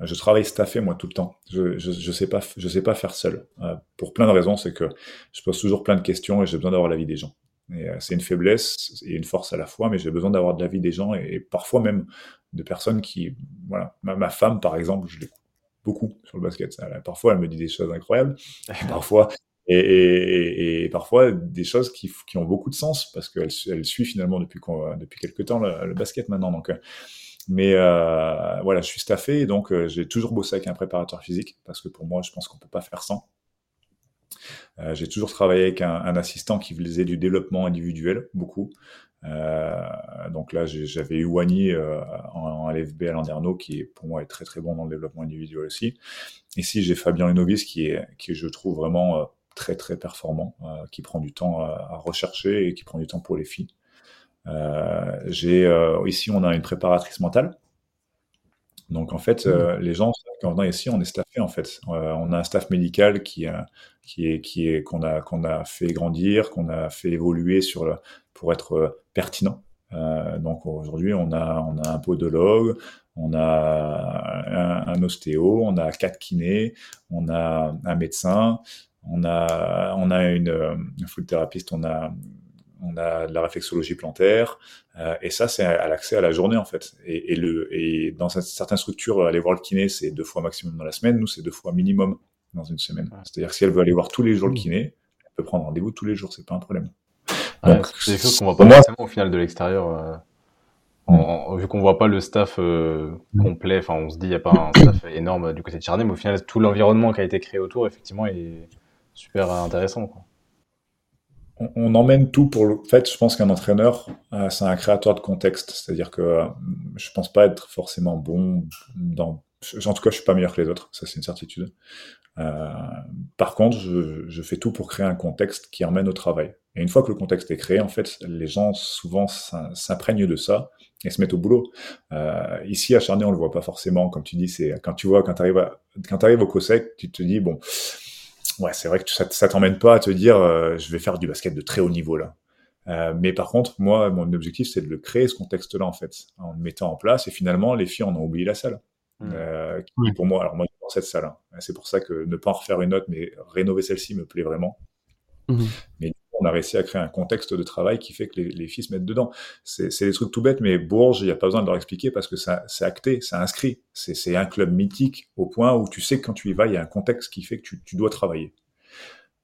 je travaille staffé moi tout le temps. Je je, je sais pas sais pas faire seul euh, pour plein de raisons. C'est que je pose toujours plein de questions et j'ai besoin d'avoir l'avis des gens. Euh, c'est une faiblesse et une force à la fois, mais j'ai besoin d'avoir de l'avis des gens et, parfois même de personnes qui voilà ma femme par exemple je l'écoute beaucoup sur le basket. parfois, elle me dit des choses incroyables, parfois, et, parfois des choses qui, ont beaucoup de sens parce qu'elle elle suit finalement depuis, depuis quelques temps le, basket maintenant. Donc, euh, mais euh, voilà, je suis staffé et donc euh, j'ai toujours bossé avec un préparateur physique parce que pour moi, je pense qu'on peut pas faire sans. J'ai toujours travaillé avec un, un, assistant qui faisait du développement individuel, beaucoup. Euh, donc là, j'avais eu Wani euh, en, en, LFB à Landerneau, qui est, pour moi est très très bon dans le développement individuel aussi. Ici, j'ai Fabien Lenovis, qui est, qui je trouve vraiment euh, très très performant, euh, qui prend du temps à, à, rechercher et qui prend du temps pour les filles. j'ai ici, on a une préparatrice mentale donc en fait, euh, les gens, on vient ici, on est staffé en fait. On a un staff médical qui, qui est qui est qu'on a qu'on a fait grandir, qu'on a fait évoluer sur le, pour être euh, pertinent. donc aujourd'hui, on a on a un podologue, on a un, un, ostéo, on a quatre kinés, on a un médecin, on a on a une, une food thérapeute, on a on a de la réflexologie plantaire, euh, et ça, c'est à l'accès à la journée, en fait. Et, et, le, et dans certaines structures, aller voir le kiné, c'est deux fois maximum dans la semaine. Nous, c'est deux fois minimum dans une semaine. C'est-à-dire que si elle veut aller voir tous les jours le mmh. kiné, elle peut prendre rendez-vous tous les jours, c'est pas un problème. C'est des choses qu'on voit pas forcément au final de l'extérieur. Euh, vu qu'on voit pas le staff euh, complet, enfin, on se dit il y a pas un staff énorme du côté de Charnay, mais au final, tout l'environnement qui a été créé autour, effectivement, est super intéressant. Quoi on, emmène tout pour le fait. Je pense qu'un entraîneur, euh, c'est un créateur de contexte. C'est-à-dire que euh, je pense pas être forcément bon dans. En tout cas, je suis pas meilleur que les autres. Ça, c'est une certitude. Euh, par contre, je, fais tout pour créer un contexte qui emmène au travail. Et une fois que le contexte est créé, en fait, les gens souvent s'imprègnent de ça et se mettent au boulot. ici, à Charnay, on le voit pas forcément. Comme tu dis, c'est quand tu vois quand tu arrives quand tu arrives au COSEC, tu te dis bon ouais, c'est vrai que ça, ça t'emmène pas à te dire euh, je vais faire du basket de très haut niveau là. Euh, mais par contre, moi, mon objectif, c'est de le créer ce contexte-là en fait, en le mettant en place. Et finalement, les filles en ont oublié la salle. Mmh. Euh, qui, pour moi, alors moi, dans cette salle. Hein. C'est pour ça que ne pas en refaire une autre, mais rénover celle-ci me plaît vraiment. Mmh. Mais on on a réussi à créer un contexte de travail qui fait que les, les filles se mettent dedans. C'est des trucs tout bêtes, mais Bourges, il n'y a pas besoin de leur expliquer parce que c'est acté, c'est inscrit. C'est un club mythique au point où tu sais que quand tu y vas, il y a un contexte qui fait que tu, tu dois travailler.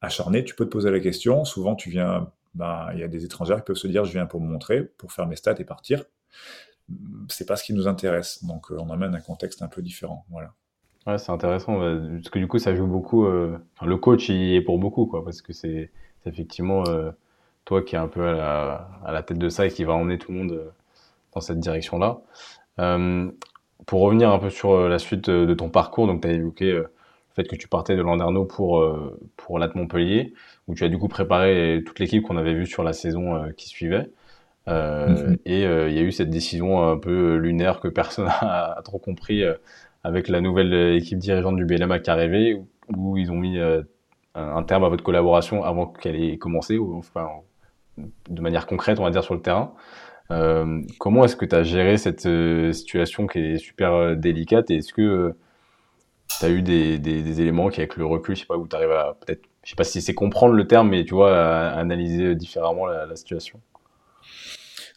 Acharné, tu peux te poser la question. Souvent, tu viens, ben, il y a des étrangers qui peuvent se dire, je viens pour me montrer, pour faire mes stats et partir. C'est pas ce qui nous intéresse. Donc, euh, on amène un contexte un peu différent. Voilà. Ouais, c'est intéressant parce que du coup, ça joue beaucoup. Euh, le coach, il est pour beaucoup, quoi, parce que c'est effectivement euh, toi qui es un peu à la, à la, tête de ça et qui va emmener tout le monde euh, dans cette direction-là. pour revenir un peu sur la suite de ton parcours, donc tu as évoqué le fait que tu partais de Landerneau pour pour l'At Montpellier, où tu as du coup préparé toute l'équipe qu'on avait vue sur la saison qui suivait. Mm-hmm. Et il y a eu cette décision un peu lunaire que personne a, trop compris avec la nouvelle euh, équipe dirigeante du BLMA qui est arrivée, où ils ont mis euh, un terme à votre collaboration avant qu'elle ait commencé, ou enfin, de manière concrète, on va dire, sur le terrain. Euh, comment est-ce que tu as géré cette situation qui est super délicate? Et est-ce que tu as eu des, éléments qui, avec le recul, je sais pas, où tu arrives à peut-être, je sais pas si c'est comprendre le terme, mais tu vois, analyser différemment la, la, situation?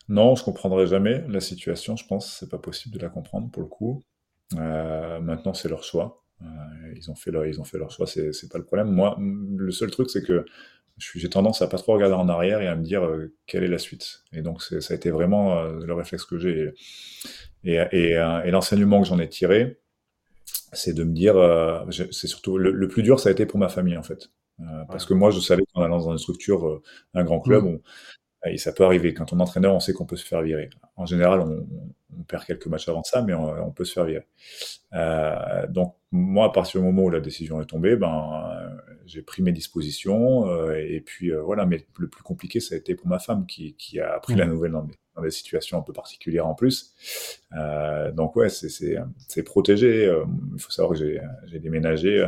Non, je comprendrai jamais la situation, je pense, c'est pas possible de la comprendre pour le coup. Euh, maintenant, c'est leur choix. Euh, ils ont fait leur, ils ont fait leur choix, c'est, pas le problème. Moi, le seul truc, c'est que j'ai tendance à pas trop regarder en arrière et à me dire euh, quelle est la suite. Et donc, ça a été vraiment le réflexe que j'ai. Et, et, et, l'enseignement que j'en ai tiré, c'est de me dire, c'est surtout le, plus dur, ça a été pour ma famille en fait, parce que moi, je savais qu'en allant dans une structure, un grand club, mmh. Et ça peut arriver. Quand on est entraîneur, on sait qu'on peut se faire virer. En général, on, on perd quelques matchs avant ça, mais on, peut se faire virer. Euh, donc moi, à partir du moment où la décision est tombée, ben j'ai pris mes dispositions euh, et puis euh, voilà. Mais le plus compliqué, ça a été pour ma femme qui, qui a appris la mmh. nouvelle dans des, dans des, situations un peu particulières en plus. Euh, donc ouais, c'est protégé. Euh, il faut savoir que j'ai déménagé.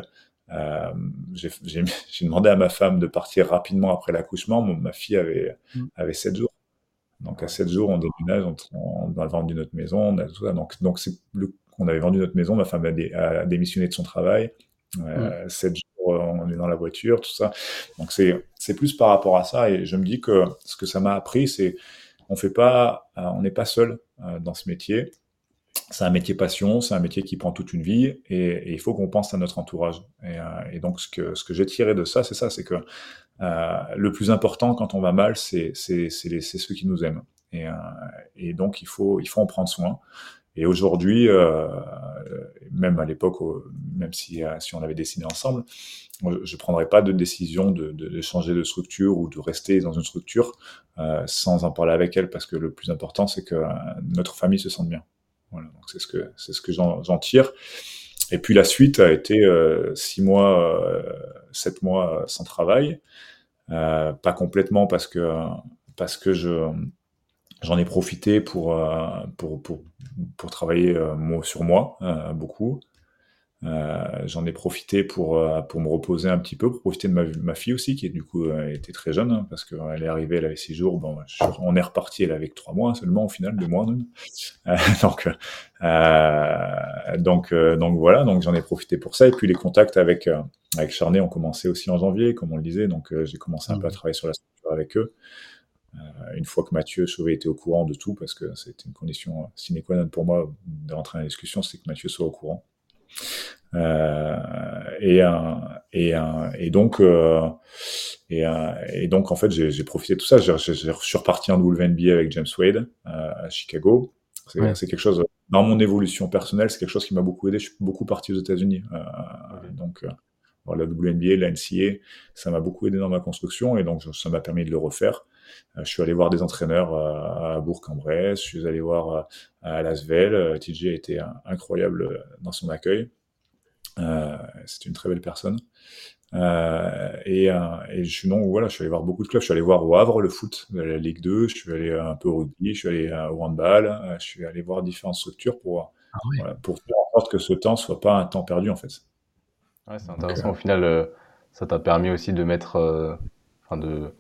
j'ai demandé à ma femme de partir rapidement après l'accouchement. Ma fille avait mmh. avait sept jours. Donc à 7 jours, on déménage, on, a vendu notre maison, on a tout ça. Donc, donc le, on avait vendu notre maison, ma femme a, démissionné de son travail. Euh, 7 jours, on est dans la voiture, tout ça. Donc c'est c'est plus par rapport à ça. Et je me dis que ce que ça m'a appris, c'est on fait pas, euh, on n'est pas seul euh, dans ce métier. C'est un métier passion, c'est un métier qui prend toute une vie et, il faut qu'on pense à notre entourage. Et, euh, et, donc ce que ce que j'ai tiré de ça, c'est ça, c'est que euh, le plus important quand on va mal, c'est ceux qui nous aiment. Et, euh, et, donc il faut, il faut en prendre soin. Et aujourd'hui, euh, même à l'époque, même si, si on avait dessiné ensemble, je ne prendrais pas de décision de, de, de, changer de structure ou de rester dans une structure euh, sans en parler avec elle, parce que le plus important, c'est que notre famille se sente bien. C'est ce que c'est ce que j'en tire. Et puis la suite a été euh, six mois, euh, sept mois sans travail. Euh, pas complètement parce que parce que je j'en ai profité pour, pour, pour, pour travailler sur moi beaucoup. Euh, j'en ai profité pour, euh, pour me reposer un petit peu, pour profiter de ma, ma fille aussi, qui du coup euh, était très jeune, hein, parce qu'elle est arrivée, elle avait six jours. Bon, on est reparti, elle avait trois mois seulement au final, deux mois même. donc, donc, donc voilà, donc j'en ai profité pour ça. Et puis les contacts avec avec Charnay ont commencé aussi en janvier, comme on le disait. Donc j'ai commencé un peu à mmh. travailler sur la structure avec eux. une fois que Mathieu Sauvé était au courant de tout, parce que c'était une condition sine qua non pour moi de rentrer dans la discussion, c'est que Mathieu soit au courant. Euh, et, et, et donc, euh, et, et, donc, en fait, j'ai profité de tout ça. Je suis reparti en WNBA avec James Wade à Chicago. C'est quelque chose, dans mon évolution personnelle, c'est quelque chose qui m'a beaucoup aidé. Je suis beaucoup parti aux États-Unis. Euh, donc, la WNBA, la NCA, ça m'a beaucoup aidé dans ma construction et donc ça m'a permis de le refaire. Je suis allé voir des entraîneurs à Bourg-en-Bresse, je suis allé voir à Lasvel. TJ a été incroyable dans son accueil. Euh, c'est une très belle personne. Euh, et, euh, et, je suis non voilà, je suis allé voir beaucoup de clubs. Je suis allé voir au Havre le foot, la Ligue 2. Je suis allé un peu au rugby. Je suis allé au handball. je suis allé voir différentes structures pour ah pour faire en sorte que ce temps soit pas un temps perdu en fait. Ouais, c'est intéressant. Au final, ça t'a permis aussi de mettre, enfin de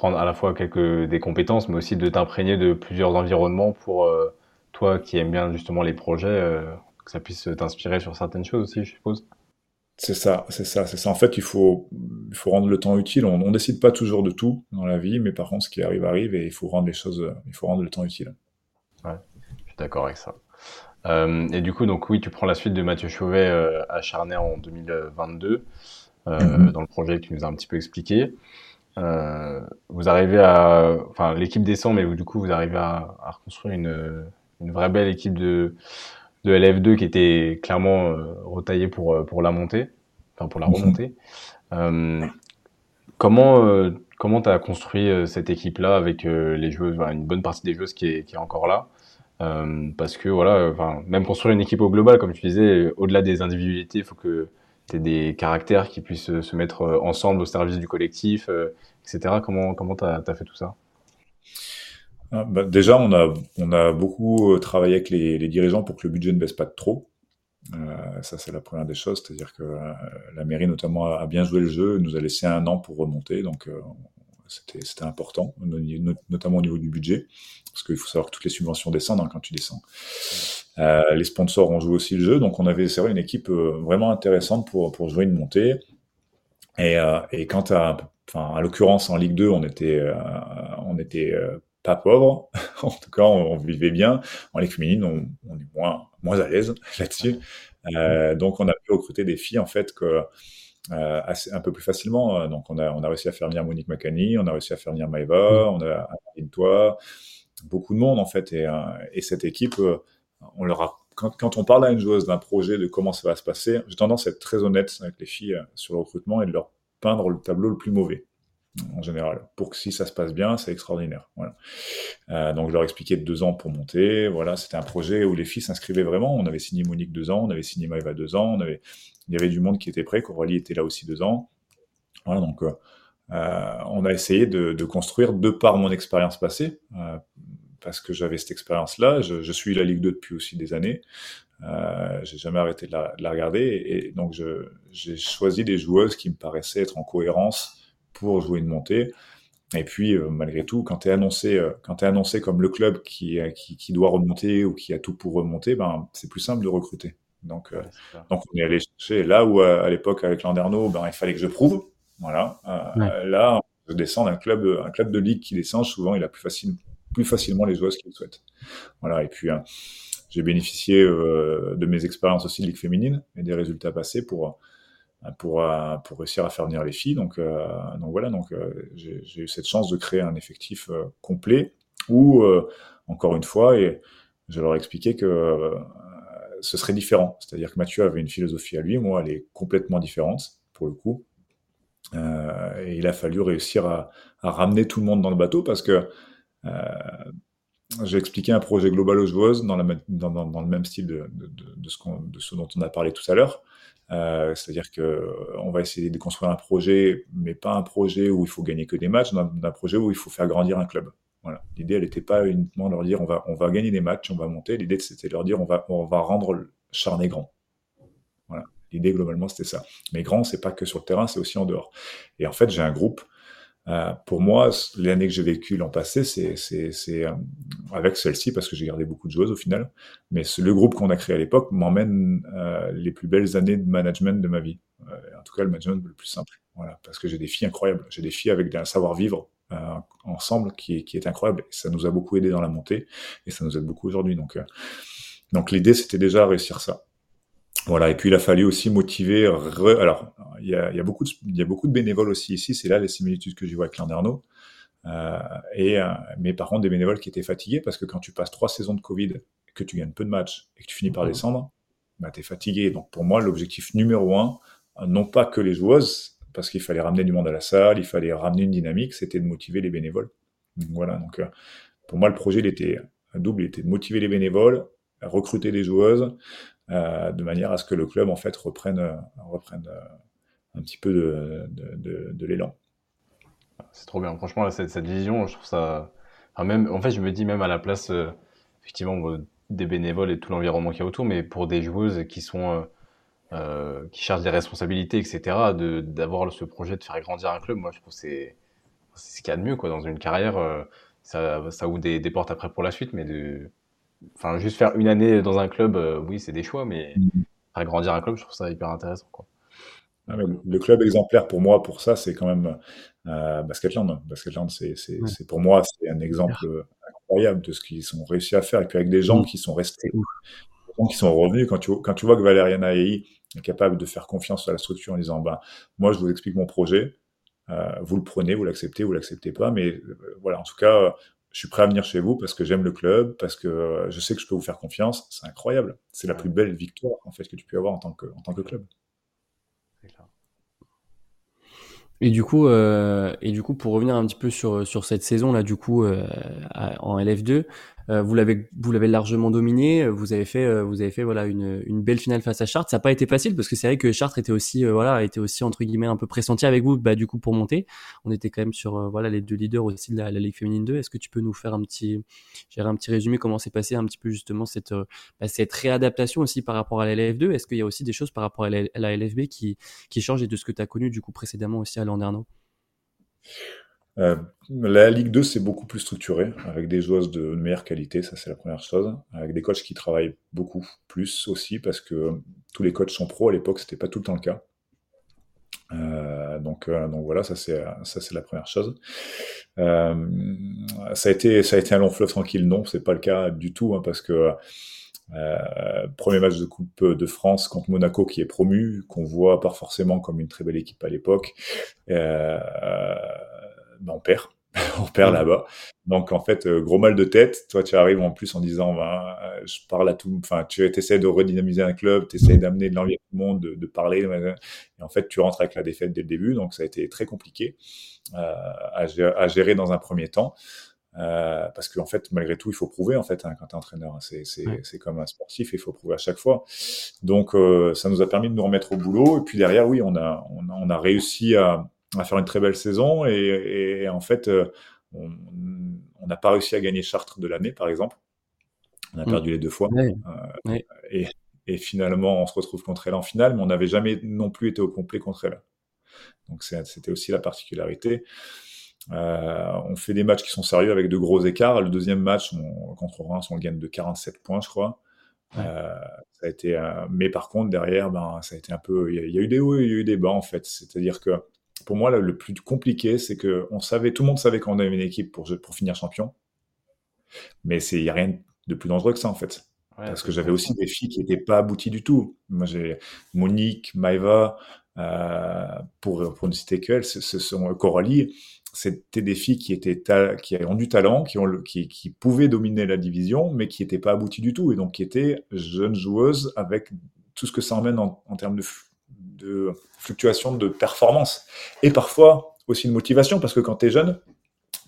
prendre à la fois quelques des compétences, mais aussi de t'imprégner de plusieurs environnements pour toi qui aimes bien justement les projets que ça puisse t'inspirer sur certaines choses aussi, je suppose. C'est ça, c'est ça, c'est ça. En fait, il faut, il faut rendre le temps utile. On ne décide pas toujours de tout dans la vie, mais par contre, ce qui arrive arrive et il faut rendre les choses, il faut rendre le temps utile. Ouais, je suis d'accord avec ça. Euh, et du coup, donc oui, tu prends la suite de Mathieu Chauvet euh, à Charnay en 2022 euh, mm-hmm. dans le projet que tu nous as un petit peu expliqué. Euh, vous arrivez à, enfin, l'équipe descend, mais vous, du coup, vous arrivez à, à reconstruire une, une vraie belle équipe de de LF2 qui était clairement euh, retaillé pour, euh, pour la montée, enfin pour la mhm. remontée. Euh, comment comment tu as construit cette équipe-là avec les joueuses, une bonne partie des joueuses qui est, qui est encore là? Parce que voilà, même construire une équipe au global, comme tu disais, au-delà des individualités, il faut que des caractères qui puissent se mettre ensemble au service du collectif, etc. Comment comment tu as, fait tout ça? Ah, bah, déjà, on a, on a beaucoup euh, travaillé avec les, dirigeants pour que le budget ne baisse pas trop. Euh, ça, c'est la première des choses, c'est-à-dire que euh, la mairie, notamment, a bien joué le jeu, nous a laissé un an pour remonter, donc euh, c'était important, notamment au niveau du budget, parce qu'il faut savoir que toutes les subventions descendent hein, quand tu descends. Euh, les sponsors ont joué aussi le jeu, donc on avait c'est vrai une équipe vraiment intéressante pour, pour jouer une montée. Et, et quand à, enfin, à l'occurrence en Ligue 2, on était, on était pas pauvre, en tout cas on, vivait bien. En Ligue féminine, on, on est moins, moins à l'aise là-dessus. Euh, donc on a pu recruter des filles en fait que euh, assez, un peu plus facilement. Donc on a, on a réussi à faire venir Monique Macani, on a réussi à faire venir Maeva, on a toi, beaucoup de monde en fait. Et, euh, et cette équipe, euh, on leur a quand, quand, on parle à une joueuse d'un projet, de comment ça va se passer, j'ai tendance à être très honnête avec les filles euh, sur le recrutement et de leur peindre le tableau le plus mauvais en général. Pour que si ça se passe bien, c'est extraordinaire. Voilà. Euh, donc je leur expliquais deux ans pour monter. Voilà, c'était un projet où les filles s'inscrivaient vraiment. On avait signé Monique deux ans, on avait signé Maëva deux ans, on avait, il y avait du monde qui était prêt. Coralie était là aussi deux ans. Voilà, donc euh, euh on a essayé de, construire de par mon expérience passée, euh, parce que j'avais cette expérience-là. Je, suis la Ligue 2 depuis aussi des années. Euh, j'ai jamais arrêté de la, de la regarder et, donc j'ai choisi des joueuses qui me paraissaient être en cohérence pour jouer une montée. Et puis, malgré tout, quand tu es annoncé, quand annoncé comme le club qui, qui, qui, doit remonter ou qui a tout pour remonter, ben, c'est plus simple de recruter. Donc, donc on est allé chercher là où à, l'époque avec Landerneau, ben, il fallait que je prouve. Voilà. Là, je descends d'un club, un club de ligue qui descend. Souvent, il a plus facile, plus facilement les joueuses qu'il souhaite. Voilà. Et puis, j'ai bénéficié de mes expériences aussi de ligue féminine et des résultats passés pour pour, euh, pour réussir à faire venir les filles. Donc, euh, donc voilà, donc euh, j'ai eu cette chance de créer un effectif complet où, encore une fois, et je leur ai expliqué que ce serait différent. C'est-à-dire que Mathieu avait une philosophie à lui, moi, elle est complètement différente, pour le coup. Euh, et il a fallu réussir à, ramener tout le monde dans le bateau parce que euh, j'ai expliqué un projet global aux joueuses dans, le même style de, ce, dont on a parlé tout à l'heure. Euh, C'est-à-dire que euh, on va essayer de construire un projet, mais pas un projet où il faut gagner que des matchs, d'un projet où il faut faire grandir un club. Voilà. L'idée, elle n'était pas uniquement de leur dire on va, on va gagner des matchs, on va monter. L'idée, c'était de leur dire on va, on va rendre grand. Voilà. L'idée, globalement, c'était ça. Mais grand, c'est pas que sur le terrain, c'est aussi en dehors. Et en fait, j'ai un groupe euh, pour moi, l'année que j'ai vécue l'an passé, c'est euh, avec celle-ci parce que j'ai gardé beaucoup de joueuses au final. Mais le groupe qu'on a créé à l'époque m'emmène euh, les plus belles années de management de ma vie. En tout cas, le management le plus simple. Voilà, parce que j'ai des filles incroyables. J'ai des filles avec un savoir-vivre ensemble qui, qui, est incroyable. Et ça nous a beaucoup aidé dans la montée et ça nous aide beaucoup aujourd'hui. Donc, donc l'idée, c'était déjà réussir ça. Voilà, et puis il a fallu aussi motiver. Alors, il y, a, il y, a beaucoup de, il y a beaucoup de bénévoles aussi ici. C'est là les similitudes que je vois avec Landerneau. Euh, et euh, mais par contre, des bénévoles qui étaient fatigués parce que quand tu passes trois saisons de Covid, que tu gagnes peu de matchs et que tu finis par descendre, bah, tu es fatigué. Donc pour moi, l'objectif numéro un, non pas que les joueuses, parce qu'il fallait ramener du monde à la salle, il fallait ramener une dynamique, c'était de motiver les bénévoles. Voilà, donc euh, pour moi, le projet, il était double, il était de motiver les bénévoles, recruter des joueuses, euh, de manière à ce que le club en fait reprenne, euh, reprenne euh, un petit peu de, de, l'élan. C'est trop bien. Franchement, cette, vision, je trouve ça. Enfin, même, en fait, je me dis même à la place, euh, effectivement, des bénévoles et tout l'environnement qu'il y a autour, mais pour des joueuses qui sont euh, qui cherchent des responsabilités, etc., de d'avoir ce projet de faire grandir un club, moi, je trouve c'est c'est ce qu'il y a de mieux, quoi, dans une carrière. ça, ça ouvre des, des portes après pour la suite, mais de enfin, juste faire une année dans un club, euh, oui, c'est des choix, mais mm. faire grandir un club, je trouve ça hyper intéressant, quoi. Ah, le club exemplaire pour moi, pour ça, c'est quand même euh, Basketland. Basketland, c'est pour moi, c'est un exemple incroyable de ce qu'ils ont réussi à faire. Et puis avec des gens qui sont restés, qui sont revenus. Quand tu, quand tu vois que Valeriana AI est capable de faire confiance à la structure en disant, ben, moi, je vous explique mon projet, euh, vous le prenez, vous l'acceptez, vous l'acceptez pas, mais euh, voilà, en tout cas, je suis prêt à venir chez vous parce que j'aime le club, parce que je sais que je peux vous faire confiance. C'est incroyable. C'est la plus belle victoire en fait que tu peux avoir en tant que, en tant que club. Et du coup, euh, et du coup, pour revenir un petit peu sur sur cette saison là, du coup, euh, en LF2, euh, vous l'avez vous l'avez largement dominé. Vous avez fait euh, vous avez fait voilà une, une belle finale face à Chartres. Ça n'a pas été facile parce que c'est vrai que Chartres était aussi euh, voilà était aussi entre guillemets un peu pressenti avec vous bah du coup pour monter. On était quand même sur voilà les deux leaders aussi de la, la Ligue féminine 2. Est-ce que tu peux nous faire un petit un petit résumé comment s'est passé un petit peu justement cette bah, cette réadaptation aussi par rapport à la LF2 Est-ce qu'il y a aussi des choses par rapport à la, LFB qui qui changent et de ce que tu as connu du coup précédemment aussi à Landerneau? Euh, la Ligue 2, c'est beaucoup plus structuré, avec des joueuses de meilleure qualité, ça c'est la première chose, avec des coachs qui travaillent beaucoup plus aussi, parce que tous les coachs sont pros, à l'époque c'était pas tout le temps le cas. Euh, donc, euh, donc voilà, ça c'est ça c'est la première chose. Ça a été ça a été un long fleuve tranquille, non, c'est pas le cas du tout, hein, parce que premier match de Coupe de France contre Monaco qui est promu, qu'on voit pas forcément comme une très belle équipe à l'époque. Ben, on perd. on perd là-bas. Donc en fait, euh, gros mal de tête. Toi, tu arrives en plus en disant, ben, euh, je parle à tout. Enfin, tu essaies de redynamiser un club, tu essaies d'amener de l'envie à tout le monde, de, parler. Et en fait, tu rentres avec la défaite dès le début. Donc ça a été très compliqué euh, à, gérer, dans un premier temps. parce qu'en fait, malgré tout, il faut prouver en fait hein, quand tu es entraîneur. C'est comme un sportif, il faut prouver à chaque fois. Donc, ça nous a permis de nous remettre au boulot. Et puis derrière, oui, on a, on a, on a réussi à, à faire une très belle saison et, en fait, euh, on n'a pas réussi à gagner Chartres de l'année, par exemple. On a mm. perdu les deux fois. Euh, et, et, finalement, on se retrouve contre elle en finale, mais on n'avait jamais non plus été au complet contre elle. Donc c'était aussi la particularité. Euh, on fait des matchs qui sont sérieux avec de gros écarts. Le deuxième match contre Reims, on gagne de 47 points, je crois. Euh, ça a été, mais par contre derrière, ben ça a été un peu. Il y, a eu des hauts, il y a eu des bas en fait. C'est-à-dire que pour moi, le plus compliqué, c'est que on savait, tout le monde savait qu'on avait une équipe pour, pour finir champion. Mais il n'y a rien de plus dangereux que ça, en fait. Parce que j'avais aussi des filles qui n'étaient pas abouties du tout. Moi, j'ai Monique, Maïva, euh, pour, pour ne citer qu'elles, ce, sont Coralie. C'était des filles qui étaient qui ont du talent, qui, ont, qui, qui pouvaient dominer la division, mais qui n'étaient pas abouties du tout. Et donc, qui étaient jeunes joueuses avec tout ce que ça emmène en, en termes de de fluctuation de performance. Et parfois aussi de motivation, parce que quand tu es jeune,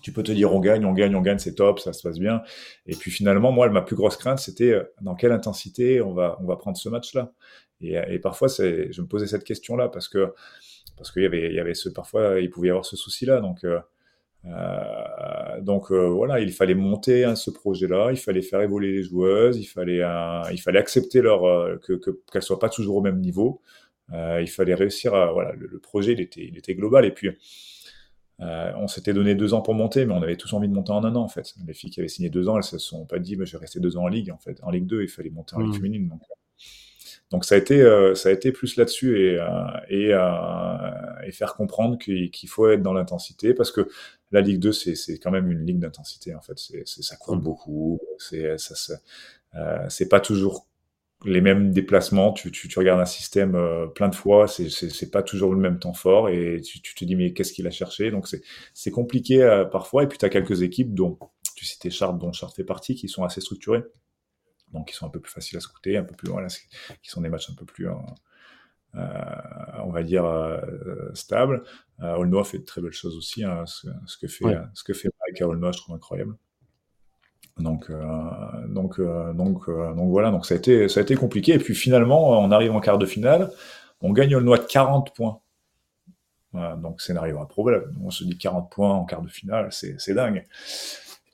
tu peux te dire on gagne, on gagne, on gagne, c'est top, ça se passe bien. Et puis finalement, moi, ma plus grosse crainte, c'était euh, dans quelle intensité on va, on va prendre ce match-là. Et, et, parfois, je me posais cette question-là parce que parce qu'il y avait, il y avait ce, parfois, il pouvait y avoir ce souci-là. Donc, euh, euh donc euh, voilà, il fallait monter ce projet-là, il fallait faire évoluer les joueuses, il fallait, il fallait accepter leur que, que qu'elles soient pas toujours au même niveau. Euh, il fallait réussir à voilà, le, projet il était, il était global et puis euh, on s'était donné deux ans pour monter, mais on avait tous envie de monter en un an en fait. Les filles qui avaient signé deux ans, elles se sont pas dit, mais je vais rester deux ans en ligue en fait. En Ligue 2, il fallait monter en Ligue mmh. féminine. Donc, donc ça a été, euh, ça a été plus là-dessus et, et, et, faire comprendre qu'il faut être dans l'intensité parce que la Ligue 2, c'est quand même une ligue d'intensité en fait. C'est ça court mmh. beaucoup, c'est pas toujours les mêmes déplacements, tu, tu, tu regardes un système euh, plein de fois, c'est, c'est, pas toujours le même temps fort et tu, tu te dis mais qu'est-ce qu'il a cherché? Donc c'est, c'est compliqué euh, parfois et puis tu as quelques équipes dont tu citais Chartres, dont Chartres fait partie, qui sont assez structurées, donc qui sont un peu plus faciles à scouter, un peu plus voilà, qui sont des matchs un peu plus euh, on va dire stables. Aulnois fait de très belles choses aussi, hein, ce, que fait ce que fait Mike à Aulnois, je trouve incroyable. Donc, euh, donc, euh, donc, euh, donc voilà. Donc ça a été, ça a été compliqué. Et puis finalement, on arrive en quart de finale. On gagne le noix de 40 points. Voilà, donc scénario improbable. On se dit 40 points en quart de finale, c'est dingue.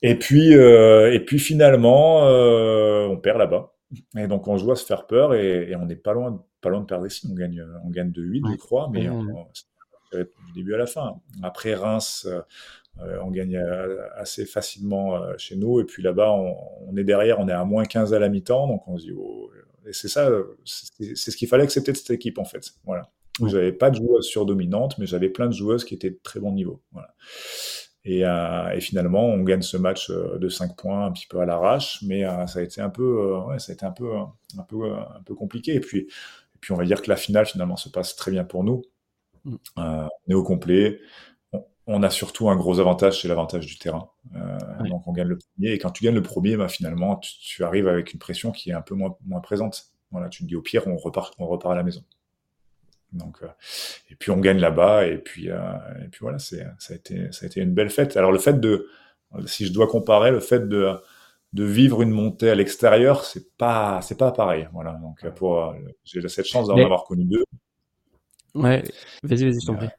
Et puis, euh, et puis finalement, euh, on perd là-bas. Et donc on joue à se faire peur et, et on n'est pas loin, pas loin de perdre ici. On gagne, on gagne de 8, je crois, mais on, du début à la fin. Après Reims, on gagne euh, assez facilement euh, chez nous. Et puis là-bas, on, est derrière, on est à moins 15 à la mi-temps. Donc on se dit, oh, et c'est ça, c'est ce qu'il fallait accepter de cette équipe en fait. Voilà. J'avais pas de joueuses surdominantes, mais j'avais plein de joueuses qui étaient de très bon niveau. Voilà. Et, euh, et, finalement, on gagne ce match euh, de 5 points un petit peu à l'arrache, mais euh, ça a été un peu, euh, ouais, ça a été un peu, un peu, un peu compliqué. Et puis, et puis, on va dire que la finale finalement se passe très bien pour nous. Mm. on est au complet. On, a surtout un gros avantage, c'est l'avantage du terrain. Ouais. Donc, on gagne le premier. Et quand tu gagnes le premier, bah, finalement, tu, tu, arrives avec une pression qui est un peu moins, moins présente. Voilà, tu te dis au pire, on repart, on repart à la maison. Donc, euh, et puis on gagne là-bas, et puis, euh, et puis voilà, c'est, ça a été, ça a été une belle fête. Alors le fait de, si je dois comparer, le fait de, de vivre une montée à l'extérieur, c'est pas, c'est pas pareil. Voilà. Donc pour, j'ai cette chance d'en Mais... avoir connu deux. Ouais. Vas-y, vas-y, je t'en prie.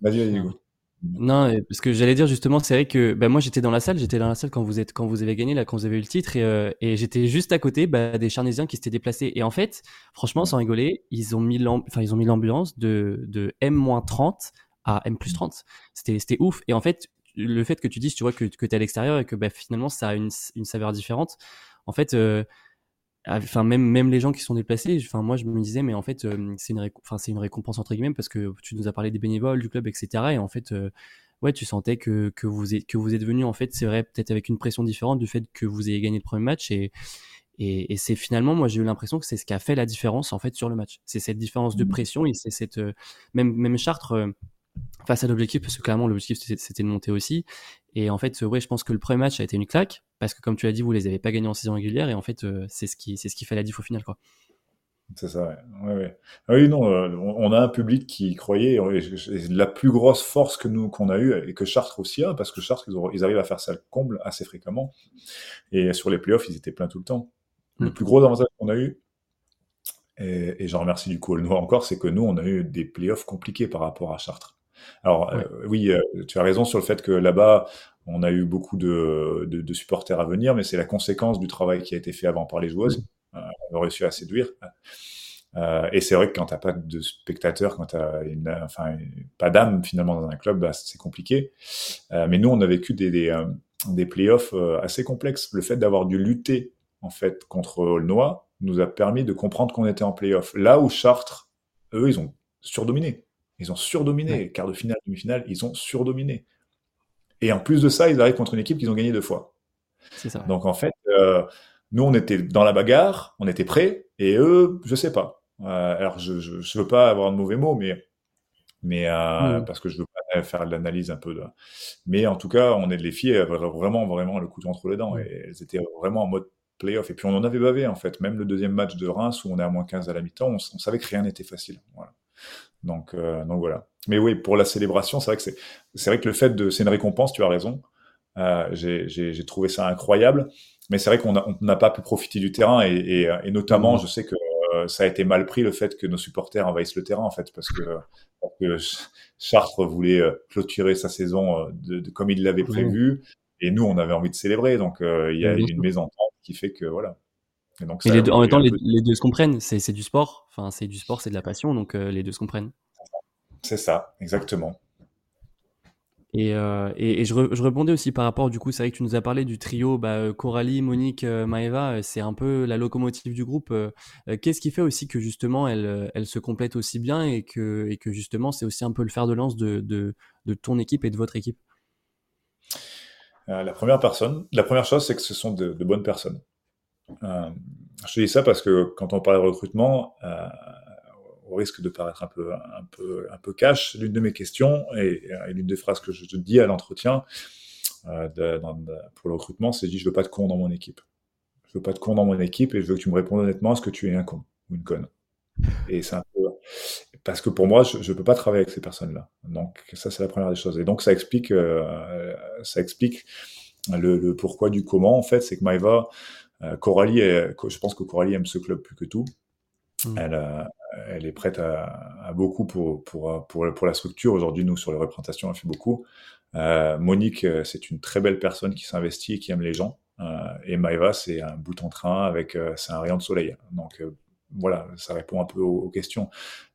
Vas-y, vas-y, go. Non, parce que j'allais dire justement, c'est vrai que bah, moi j'étais dans la salle, j'étais dans la salle quand vous êtes quand vous avez gagné là, quand vous avez eu le titre, et, euh, et j'étais juste à côté bah, des Charnésiens qui s'étaient déplacés. Et en fait, franchement, sans rigoler, ils ont mis enfin ils ont mis l'ambulance de de M-30 à M plus 30. C'était c'était ouf. Et en fait, le fait que tu dises, tu vois, que que t'es à l'extérieur et que bah, finalement ça a une une saveur différente. En fait, euh, enfin même même les gens qui sont déplacés enfin moi je me disais mais en fait euh, c'est une enfin c'est une récompense entre guillemets parce que tu nous as parlé des bénévoles du club etc et en fait euh, ouais tu sentais que que vous êtes que vous êtes venu en fait c'est vrai peut-être avec une pression différente du fait que vous ayez gagné le premier match et et, et c'est finalement moi j'ai eu l'impression que c'est ce qui a fait la différence en fait sur le match c'est cette différence de mmh. pression et c'est cette euh, même même Chartres face à l'objectif parce que clairement l'objectif c'était de monter aussi et en fait ouais je pense que le premier match a été une claque parce que comme tu l'as dit vous les avez pas gagnés en saison régulière et en fait euh, c'est ce qui c'est ce qui fait la diff au final quoi c'est ça ouais. Ouais, ouais. Ah oui non euh, on a un public qui croyait et la plus grosse force que nous qu'on a eu et que Chartres aussi a parce que Chartres ils, ont, ils, arrivent à faire ça le comble assez fréquemment et sur les playoffs ils étaient pleins tout le temps mm. le plus gros avantage qu'on a eu et, et j'en remercie du coup le encore c'est que nous on a eu des playoffs compliqués par rapport à Chartres alors ouais. euh, oui, euh, tu as raison sur le fait que là-bas, on a eu beaucoup de, de, de supporters à venir, mais c'est la conséquence du travail qui a été fait avant par les joueuses. Euh, on a réussi à séduire. Euh, et c'est vrai que quand t'as pas de spectateurs, quand t'as une, enfin, pas d'âme finalement dans un club, bah, c'est compliqué. Euh, mais nous, on a vécu des, des, euh, des playoffs assez complexes. Le fait d'avoir dû lutter en fait contre Aulnois nous a permis de comprendre qu'on était en playoff. Là où Chartres, eux, ils ont surdominé. Ils ont surdominé. Ouais. Quart de finale, demi-finale, ils ont surdominé. Et en plus de ça, ils arrivent contre une équipe qu'ils ont gagné deux fois. Ça. Donc en fait, euh, nous, on était dans la bagarre, on était prêts, et eux, je sais pas. Euh, alors, je, je, veux pas avoir de mauvais mots, mais, mais euh, mmh. parce que je veux pas faire de l'analyse un peu. De... Mais en tout cas, on est les filles vraiment, vraiment le couteau entre les dents, mmh. et elles étaient vraiment en mode playoff. Et puis on en avait bavé en fait. Même le deuxième match de Reims où on est à moins 15 à la mi-temps, on, on savait que rien n'était facile. Voilà. Donc, euh, donc voilà. Mais oui, pour la célébration, c'est vrai que c'est, c'est vrai que le fait de, c'est une récompense. Tu as raison. Euh, j'ai, j'ai, j'ai trouvé ça incroyable. Mais c'est vrai qu'on n'a pas pu profiter du terrain et, et, et notamment, mmh. je sais que euh, ça a été mal pris le fait que nos supporters envahissent le terrain en fait parce que, parce que Chartres voulait clôturer sa saison de, de comme il l'avait prévu mmh. et nous on avait envie de célébrer donc euh, il y a mmh. une mésentente qui fait que voilà et donc, ça, les deux, en même temps, les, les, deux se comprennent. C'est du sport. Enfin, c'est du sport, c'est de la passion. Donc, euh, les deux se comprennent. C'est ça, exactement. Et, euh, et, et je, re, je, rebondais aussi par rapport, du coup, c'est vrai que tu nous as parlé du trio bah, euh, Coralie, Monique, Maeva, c'est un peu la locomotive du groupe. Qu'est-ce qui fait aussi que justement elle, elle se complète aussi bien et que, et que justement c'est aussi un peu le fer de lance de, de, de ton équipe et de votre équipe? La première personne, la première chose, c'est que ce sont de, de bonnes personnes. Euh, je dis ça parce que quand on parle de recrutement, euh, au risque de paraître un peu, un peu, un peu cash, l'une de mes questions et, l'une des phrases que je te dis à l'entretien euh, pour le recrutement, c'est dit je veux pas de con dans mon équipe. Je veux pas de con dans mon équipe et je veux que tu me répondes honnêtement est-ce que tu es un con ou une conne? Et c'est un peu parce que pour moi, je, je peux pas travailler avec ces personnes-là. Donc ça, c'est la première des choses. Et donc ça explique, euh, ça explique le, pourquoi du comment. En fait, c'est que Maeva, Coralie, est, je pense que Coralie aime ce club plus que tout. Mmh. Elle, euh, elle, est prête à, à, beaucoup pour, pour, pour, pour la structure. Aujourd'hui, nous, sur les représentations, elle fait beaucoup. Euh, Monique, euh, c'est une très belle personne qui s'investit et qui aime les gens. Euh, et Maëva, c'est un bout en train avec, c'est un rayon de soleil. Donc voilà, ça répond un peu aux, aux questions.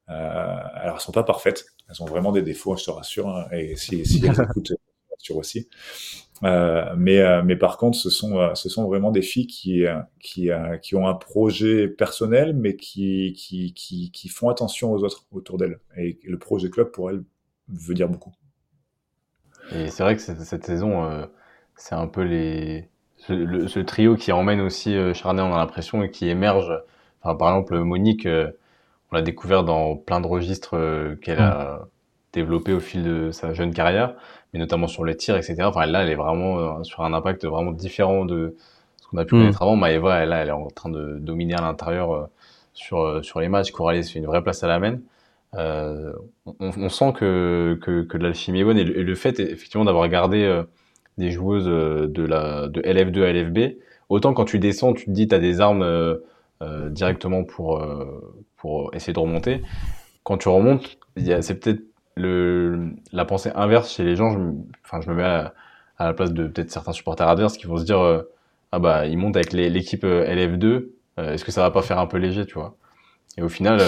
alors, elles sont pas parfaites. Elles ont vraiment des défauts, je te rassure. Hein, et si, si elles écoutent, je te rassure aussi. Euh, mais, euh, mais par contre, ce sont, euh, ce sont vraiment des filles qui, qui, qui ont un projet personnel, mais qui, qui, qui, qui font attention aux autres autour d'elles. Et le projet club, pour elles, veut dire beaucoup. Et c'est vrai que cette, cette saison, c'est un peu les, ce, trio qui emmène aussi Charnay, on a l'impression, et qui émerge. Enfin, par exemple, Monique, on l'a découvert dans plein de registres qu'elle a développé au fil de sa jeune carrière mais notamment sur les tirs, etc. Enfin, là, elle est vraiment euh, sur un impact vraiment différent de ce qu'on a pu mm. connaître avant. Maëva, là, elle est en train de dominer à l'intérieur euh, sur, euh, sur les matchs. Coralie c'est une vraie place à la main. Euh, on, on, sent que, que, que l'alchimie est bonne et le, fait effectivement d'avoir gardé des joueuses de, la, de LF2 à LFB, autant quand tu descends, tu te dis tu as des armes euh, directement pour, pour essayer de remonter. Quand tu remontes, c'est peut-être le, la pensée inverse chez les gens, je, enfin, je me mets à, la place de peut-être certains supporters adverses qui vont se dire euh, ah bah ils montent avec l'équipe euh, LF2, euh, est-ce que ça va pas faire un peu léger, tu vois? Et au final,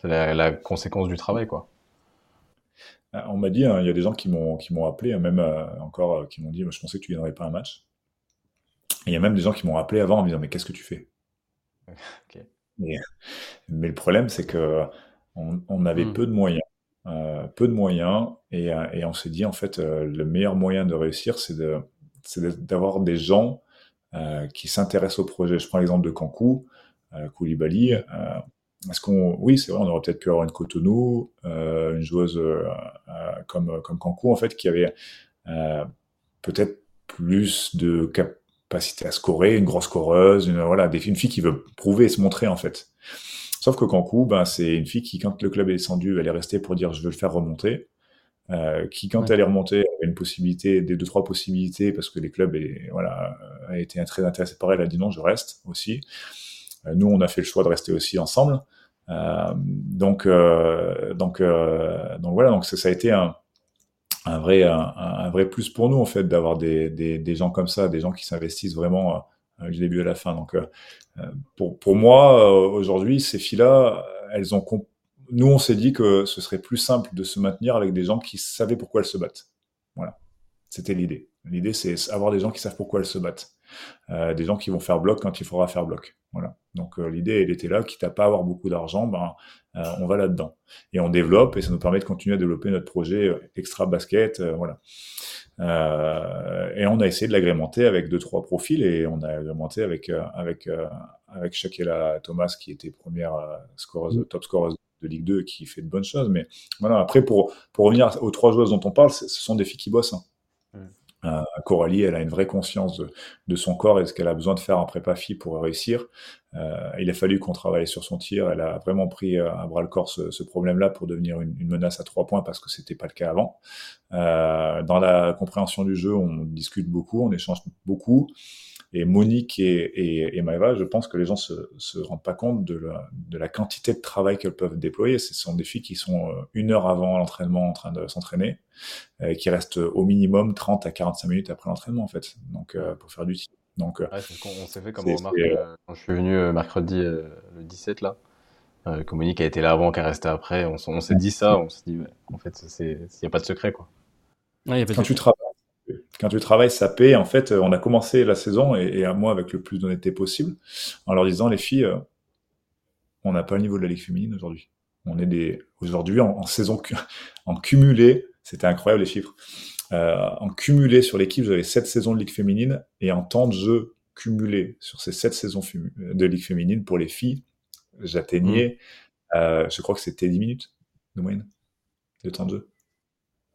c'est la, conséquence du travail, quoi. On m'a dit, hein, il y a des gens qui m'ont qui m'ont appelé, même encore qui m'ont dit, je pensais que tu gagnerais pas un match. il y a même des gens qui m'ont appelé avant en me disant mais qu'est-ce que tu fais? Mais, le problème c'est que on, avait hmm. peu de moyens peu de moyens, et, euh, et on s'est dit en fait euh, le meilleur moyen de réussir, c'est de d'avoir des gens qui s'intéressent au projet. Je prends l'exemple de Kankou, Koulibaly. Est-ce qu'on, oui, c'est vrai, on aurait peut-être pu avoir une Cotonou, une joueuse comme comme Kankou en fait, qui avait peut-être plus de capacité à scorer, une grosse scoreuse, une, voilà, une fille qui veut prouver et se montrer en fait. Sauf que Kankou, ben, c'est une fille qui, quand le club est descendu, elle est restée pour dire je veux le faire remonter. Euh, qui, quand elle est remontée, avait une possibilité, des deux trois possibilités, parce que les clubs, et, voilà, a été très intéressés par elle. Elle a dit non, je reste aussi. Euh, nous, on a fait le choix de rester aussi ensemble. Euh, donc, euh, donc, euh, donc voilà. Donc ça, a été un, un vrai, un, un, vrai plus pour nous en fait d'avoir des, des, des, gens comme ça, des gens qui s'investissent vraiment du début à la fin. Donc, euh, euh, pour, pour moi, euh, aujourd'hui, ces filles-là, elles ont nous, on s'est dit que ce serait plus simple de se maintenir avec des gens qui savaient pourquoi elles se battent. Voilà, c'était l'idée. L'idée, c'est avoir des gens qui savent pourquoi elles se battent, euh, des gens qui vont faire bloc quand il faudra faire bloc. Voilà. Donc l'idée, elle était là, quitte à pas avoir beaucoup d'argent, ben euh, on va là-dedans et on développe et ça nous permet de continuer à développer notre projet extra basket. voilà. Euh, et on a essayé de l'agrémenter avec deux trois profils et on a agrémenté avec euh, avec euh, avec Shakela Thomas qui était première scoreuse, top scoreuse de Ligue 2 qui fait de bonnes choses. Mais voilà, après pour pour revenir aux trois joueuses dont on parle, ce sont des filles qui bossent. Hein. Euh, Coralie, elle a une vraie conscience de, de son corps et ce qu'elle a besoin de faire en prépa fille pour réussir. Euh, il a fallu qu'on travaille sur son tir. Elle a vraiment pris euh, à bras le corps ce, ce problème-là pour devenir une, une, menace à trois points parce que c'était pas le cas avant. Euh, dans la compréhension du jeu, on discute beaucoup, on échange beaucoup. Et Monique et, et, et Maëva, je pense que les gens se, se rendent pas compte de la, de la quantité de travail qu'elles peuvent déployer. Ce sont des filles qui sont euh, une heure avant l'entraînement en train de s'entraîner, euh, qui restent au minimum 30 à 45 minutes après l'entraînement, en fait, donc euh, pour faire du tir. Donc, ouais, on s'est fait comme remarque quand je suis venu mercredi le 17 là. Euh, que Monique a été là avant, qu'elle restait après. On, on s'est dit ça, on s'est dit, en fait, il n'y a pas de secret, quoi. Ouais, y a pas de quand tu travailles quand tu travailles, ça paie. En fait, on a commencé la saison et, à moi avec le plus d'honnêteté possible, en leur disant les filles, euh, on n'a pas le niveau de la ligue féminine aujourd'hui. On est des aujourd'hui en, saison en cumulé, c'était incroyable les chiffres. Euh, en cumulé sur l'équipe, j'avais sept saisons de ligue féminine et en temps de jeu cumulé sur ces sept saisons de ligue féminine pour les filles, j'atteignais, mmh. euh, je crois que c'était 10 minutes de moyenne de temps de jeu.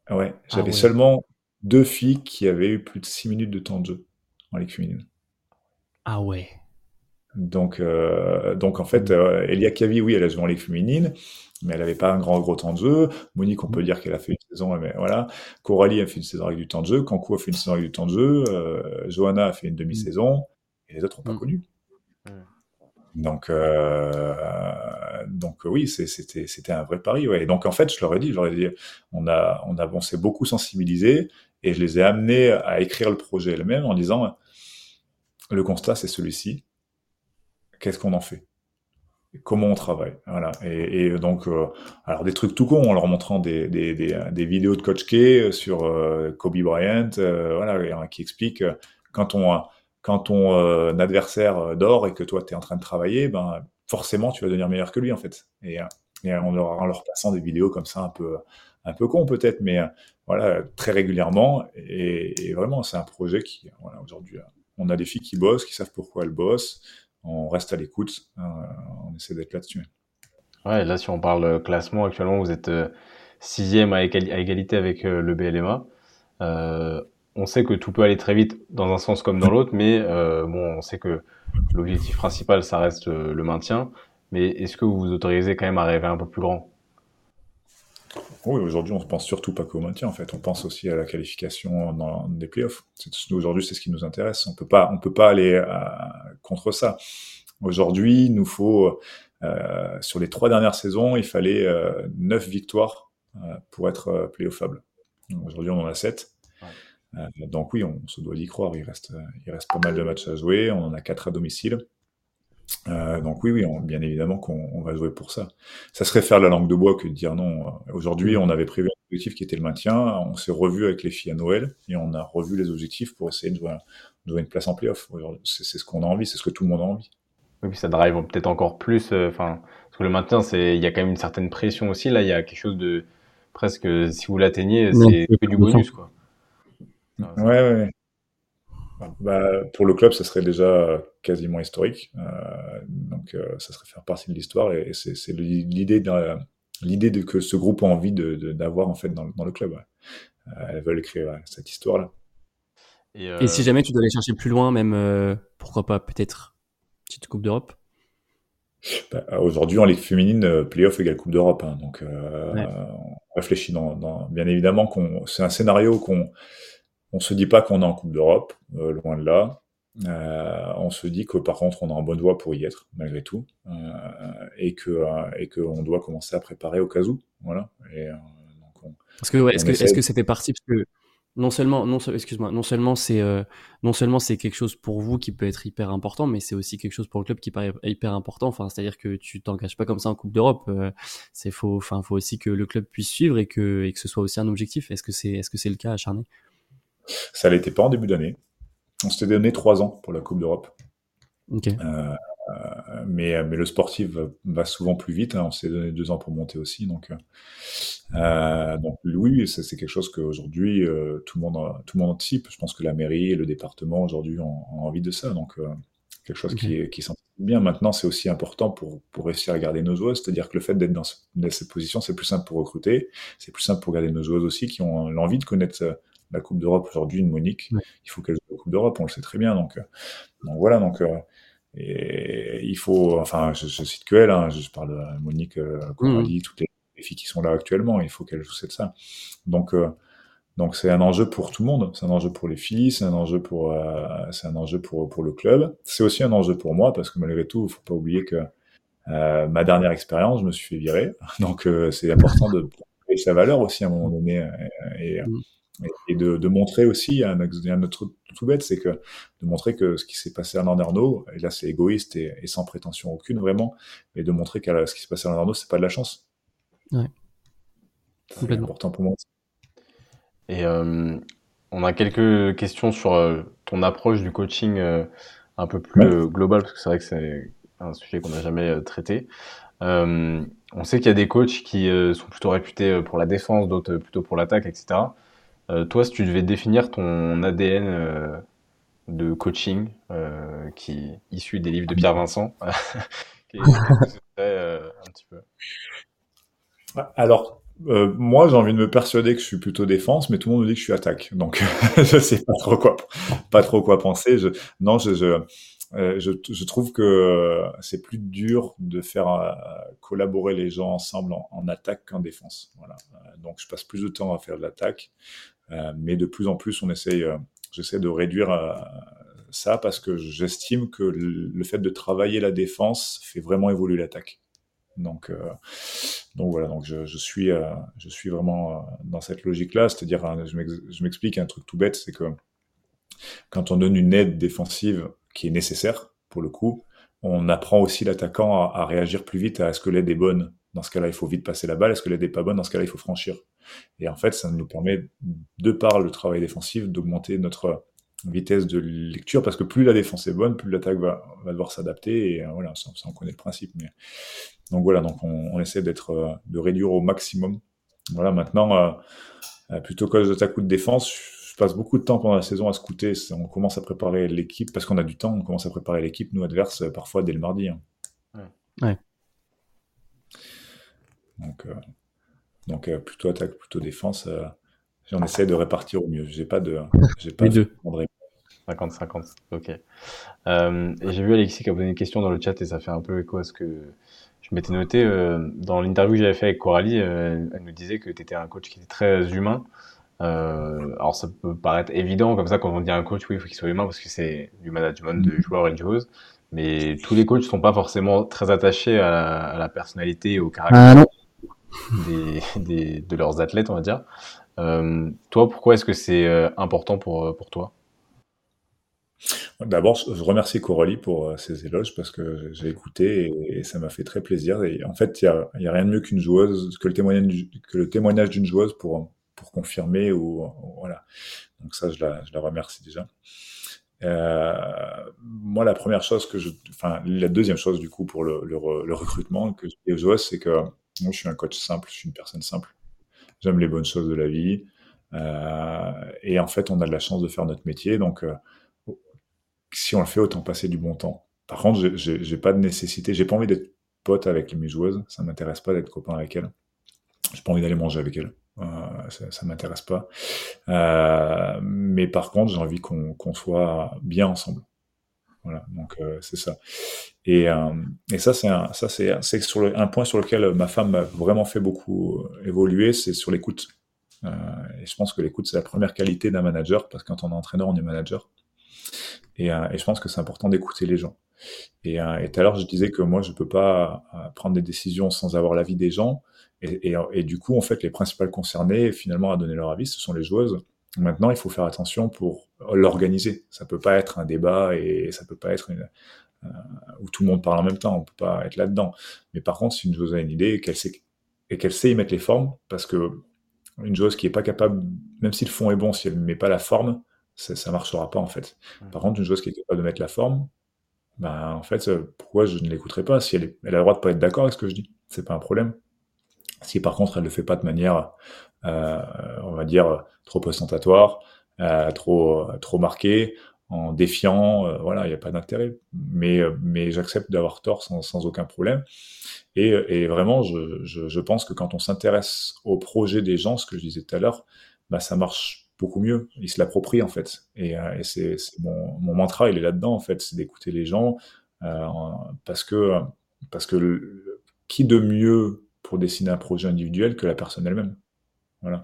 Ouais, ah j'avais seulement deux filles qui avaient eu plus de 6 minutes de temps de jeu en Ligue féminine. Ah ouais. Donc, euh, donc en fait, euh, Elia Kavi, oui, elle a joué en Ligue féminine, mais elle n'avait pas un grand gros temps de jeu. Monique, on peut dire qu'elle a fait une saison, mais voilà. Coralie a fait une saison avec du temps de jeu. Kankou a fait une saison avec du temps de jeu. Euh, Johanna a fait une demi-saison. Et les autres n'ont pas mm. connu. Donc, euh, donc oui, c'était c'était un vrai pari. Ouais. Et donc en fait, je leur ai dit, je leur ai dit, on a on a on s'est beaucoup sensibilisé et je les ai amenés à écrire le projet elles-mêmes en disant le constat c'est celui-ci. Qu'est-ce qu'on en fait? Comment on travaille? Voilà. Et, donc, euh, alors des trucs tout con, en leur montrant des, des, vidéos de Coach K sur euh, Kobe Bryant, euh, voilà, qui explique quand on quand ton adversaire dort et que toi tu es en train de travailler, ben forcément tu vas devenir meilleur que lui en fait. Et, et en leur passant des vidéos comme ça un peu un peu con peut-être, mais voilà très régulièrement. Et, vraiment c'est un projet qui voilà aujourd'hui on a des filles qui bossent, qui savent pourquoi elles bossent on reste à l'écoute, euh, on essaie d'être là-dessus. Ouais, là, si on parle classement, actuellement, vous êtes euh, sixième à, égalité avec euh, le BLMA. on sait que tout peut aller très vite dans un sens comme dans l'autre, mais bon, on sait que l'objectif principal, ça reste le maintien. Mais est-ce que vous vous autorisez quand même à rêver un peu plus grand? Oui, aujourd'hui, on ne pense surtout pas qu'au maintien, en fait. On pense aussi à la qualification dans des playoffs. Aujourd'hui, c'est ce qui nous intéresse. On peut pas, on peut pas aller euh, contre ça. Aujourd'hui, il nous faut, euh, sur les trois dernières saisons, il fallait euh, neuf victoires euh, pour être euh, playoffable. Aujourd'hui, on en a sept. donc oui, on se doit d'y croire. Il reste, il reste pas mal de matchs à jouer. On en a quatre à domicile. Euh, donc oui, oui, bien évidemment qu'on va jouer pour ça. Ça serait faire la langue de bois que de dire non. Aujourd'hui, on avait prévu un objectif qui était le maintien. On s'est revu avec les filles à Noël et on a revu les objectifs pour essayer de jouer, une place en playoff. C'est ce qu'on a envie, c'est ce que tout le monde a envie. Oui, puis ça drive peut-être encore plus. Euh, enfin, parce que le maintien, c'est, il y a quand même une certaine pression aussi. Là, il y a quelque chose de presque, si vous l'atteignez, c'est que du bonus, quoi. Ouais, ouais. Bah, pour le club, ça serait déjà quasiment historique. Euh, donc, euh, ça serait faire partie de l'histoire et, c'est l'idée de, l'idée de que ce groupe a envie d'avoir en fait dans, le club. Euh, elles veulent écrire cette histoire-là. Et, si jamais tu dois aller chercher plus loin, même pourquoi pas peut-être petite Coupe d'Europe? Bah, Aujourd'hui, en Ligue féminine, playoff égale Coupe d'Europe. Hein, donc, on réfléchit dans, bien évidemment qu'on c'est un scénario qu'on on se dit pas qu'on est en Coupe d'Europe, euh, loin de là. Euh, on se dit que par contre on est en bonne voie pour y être malgré tout. Euh, et que et qu'on doit commencer à préparer au cas où. Voilà. Et, donc parce que est-ce que est-ce que c'était parti? Parce que non seulement non excuse-moi non seulement c'est non seulement c'est quelque chose pour vous qui peut être hyper important mais c'est aussi quelque chose pour le club qui paraît hyper important. Enfin c'est-à-dire que tu t'engages pas comme ça en Coupe d'Europe. C'est faut enfin faut aussi que le club puisse suivre et que et que ce soit aussi un objectif. Est-ce que c'est est-ce que c'est le cas à Charnay ça ne l'était pas en début d'année. On s'était donné trois ans pour la Coupe d'Europe. Euh, mais, mais le sportif va, souvent plus vite. Hein. On s'est donné deux ans pour monter aussi. Donc, euh, donc oui, c'est quelque chose qu'aujourd'hui, euh, tout, le monde, tout le monde anticipe. Je pense que la mairie et le département aujourd'hui ont, envie de ça. Donc, quelque chose qui, qui bien. Maintenant, c'est aussi important pour, pour réussir à garder nos joueuses. C'est-à-dire que le fait d'être dans, dans, cette position, c'est plus simple pour recruter. C'est plus simple pour garder nos joueuses aussi qui ont l'envie de connaître la Coupe d'Europe aujourd'hui, une Monique, il faut qu'elle joue la Coupe d'Europe, on le sait très bien. Donc, euh, donc voilà, donc euh, et il faut, enfin, je, je cite que elle, hein, je parle de Monique, euh, Coralie, mmh. toutes les, filles qui sont là actuellement, il faut qu'elles jouent cette ça. Donc donc c'est un enjeu pour tout le monde, c'est un enjeu pour les filles, c'est un enjeu pour c'est un enjeu pour pour le club, c'est aussi un enjeu pour moi parce que malgré tout, il faut pas oublier que euh, ma dernière expérience, je me suis fait virer, donc c'est important de sa valeur aussi à un moment donné et, mmh et de, de, montrer aussi, un, un autre tout bête, c'est que de montrer que ce qui s'est passé à Landerneau, et là c'est égoïste et, et, sans prétention aucune vraiment, mais de montrer que ce qui s'est passé à Landerneau, c'est pas de la chance. Ouais. C'est important pour moi. Et euh, on a quelques questions sur euh, ton approche du coaching euh, un peu plus euh, global, parce que c'est vrai que c'est un sujet qu'on n'a jamais euh, traité. on sait qu'il y a des coachs qui sont plutôt réputés pour la défense, d'autres plutôt pour l'attaque, etc. Euh, toi, si tu devais définir ton ADN euh, de coaching, euh, qui est issu des livres de Pierre Vincent, un petit peu? Alors, moi, j'ai envie de me persuader que je suis plutôt défense, mais tout le monde me dit que je suis attaque. Donc, je sais pas trop quoi, pas trop quoi penser. Je, non, je, je, je, je, trouve que c'est plus dur de faire collaborer les gens ensemble en, en attaque qu'en défense. Voilà. donc, je passe plus de temps à faire de l'attaque. Euh, mais de plus en plus, on essaye, euh, j'essaie de réduire euh, ça parce que j'estime que le fait de travailler la défense fait vraiment évoluer l'attaque. Donc, donc voilà, donc je, suis, je suis vraiment dans cette logique-là, c'est-à-dire, hein, je m'explique un truc tout bête, c'est que quand on donne une aide défensive qui est nécessaire pour le coup, on apprend aussi l'attaquant à, réagir plus vite à est-ce que l'aide est bonne. Dans ce cas-là, il faut vite passer la balle. Est-ce que l'aide est pas bonne? Dans ce cas-là, il faut franchir. Et en fait, ça nous permet, de par le travail défensif, d'augmenter notre vitesse de lecture parce que plus la défense est bonne, plus l'attaque va, va devoir s'adapter. Et euh, voilà, ça, on connaît le principe. Mais donc voilà, donc on, essaie d'être, euh, de réduire au maximum. Voilà, maintenant, euh, plutôt que d'attaque ou de défense, je passe beaucoup de temps pendant la saison à scouter. On commence à préparer l'équipe parce qu'on a du temps. On commence à préparer l'équipe, nous adverses, parfois dès le mardi. Hein. Ouais. Donc, donc plutôt attaque, plutôt défense. J'en essaie de répartir au mieux. J'ai pas de. J'ai pas deux. 50-50, ok. Euh, et j'ai vu Alexis qui a posé une question dans le chat et ça fait un peu écho à ce que je m'étais noté. Euh, dans l'interview que j'avais fait avec Coralie, euh, elle nous disait que tu étais un coach qui était très humain. alors ça peut paraître évident comme ça quand on dit un coach, oui, il faut qu'il soit humain parce que c'est du management de mm-hmm. joueurs et de joueuses. Mais tous les coachs sont pas forcément très attachés à la, personnalité et au caractère ah, des, de leurs athlètes, on va dire. toi, pourquoi est-ce que c'est important pour, pour toi? D'abord, je remercie Coralie pour euh, ses éloges parce que j'ai écouté et, ça m'a fait très plaisir. Et en fait, il n'y a, rien de mieux qu'une joueuse, que le témoignage, que le témoignage d'une joueuse pour, pour confirmer ou, voilà. Donc ça, je la, je la remercie déjà. Euh, moi, la première chose que je, enfin, la deuxième chose du coup pour le, le, recrutement que joueuses, c'est que moi, je suis un coach simple, je suis une personne simple. J'aime les bonnes choses de la vie. Euh, et en fait, on a de la chance de faire notre métier, donc euh, si on le fait, autant passer du bon temps. Par contre, j'ai pas de nécessité, j'ai pas envie d'être pote avec mes joueuses, ça m'intéresse pas d'être copain avec elles. J'ai pas envie d'aller manger avec elles. Euh, ça, ça m'intéresse pas. Mais par contre, j'ai envie qu'on soit bien ensemble. Voilà, donc euh, c'est ça. Et, euh, et ça, c'est un, ça c'est sur un point sur lequel ma femme m'a vraiment fait beaucoup évoluer, c'est sur l'écoute. Euh, et je pense que l'écoute c'est la première qualité d'un manager parce que quand on est entraîneur, on est manager. Euh, et, je pense que c'est important d'écouter les gens. Et, euh, et tout à l'heure, je disais que moi, je peux pas euh, prendre des décisions sans avoir l'avis des gens. Et, et, du coup, en fait, les principales concernées, finalement, à donner leur avis, ce sont les joueuses. Maintenant, il faut faire attention pour l'organiser. Ça peut pas être un débat et ça peut pas être une, où tout le monde parle en même temps. On peut pas être là-dedans. Mais par contre, si une joueuse a une idée et qu'elle sait, et qu'elle sait y mettre les formes, parce que une joueuse qui est pas capable, même si le fond est bon, si elle ne met pas la forme, ça, ça marchera pas en fait. Par contre, une joueuse qui est capable de mettre la forme, ben, en fait, euh, pourquoi je ne l'écouterai pas? Si elle, elle, a le droit de pas être d'accord avec ce que je dis, c'est pas un problème. Si par contre elle le fait pas de manière, euh, on va dire, trop ostentatoire, euh, trop, trop marquée, en défiant, euh, voilà, il n'y a pas d'intérêt. Mais, euh, mais j'accepte d'avoir tort sans, sans, aucun problème. Et, et vraiment, je, je, je, pense que quand on s'intéresse au projet des gens, ce que je disais tout à l'heure, bah, ça marche beaucoup mieux. Il se l'approprie en fait. Et, euh, et c'est mon, mon, mantra, il est là-dedans en fait, c'est d'écouter les gens parce que parce que le, qui de mieux pour dessiner un projet individuel que la personne elle-même. Voilà.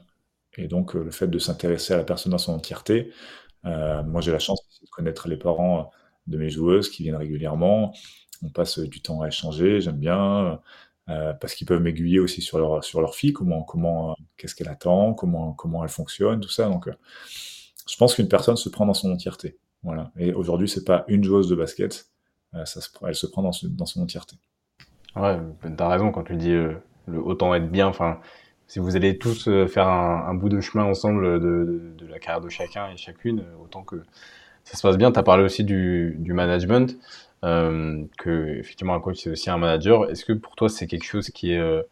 Et donc euh, le fait de s'intéresser à la personne dans son entièreté. Euh, moi j'ai la chance de connaître les parents de mes joueuses qui viennent régulièrement. On passe du temps à échanger, j'aime bien. Euh, parce qu'ils peuvent m'aiguiller aussi sur leur sur leur fille, comment comment qu'est-ce qu'elle attend, comment comment elle fonctionne, tout ça. Donc, euh, je pense qu'une personne se prend dans son entièreté. Voilà. Et aujourd'hui, c'est pas une joueuse de basket, euh, ça se, elle se prend dans, dans son entièreté. Ouais, t'as raison quand tu dis le autant être bien. Enfin, si vous allez tous faire un, bout de chemin ensemble de, la carrière de chacun et chacune, autant que ça se passe bien. Tu as parlé aussi du, du management euh, que effectivement un coach c'est aussi un manager. Est-ce que pour toi c'est quelque chose qui est euh,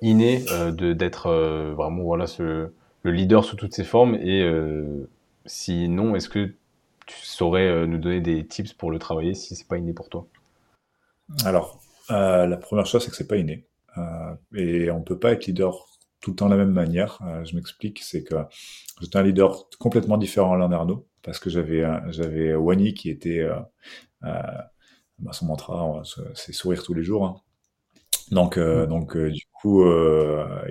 inné euh, de d'être euh, vraiment voilà le leader sous toutes ses formes? Et euh, si non est-ce que tu saurais nous donner des tips pour le travailler si c'est pas inné pour toi? Alors la première chose c'est que c'est pas inné et on peut pas être leader tout le temps de la même manière. je m'explique, c'est que j'étais un leader complètement différent à Alain Arnaud parce que j'avais j'avais Wani qui était euh, bah, son mantra, c'est sourire tous les jours. Hein. Donc, euh, mm. donc euh, du coup,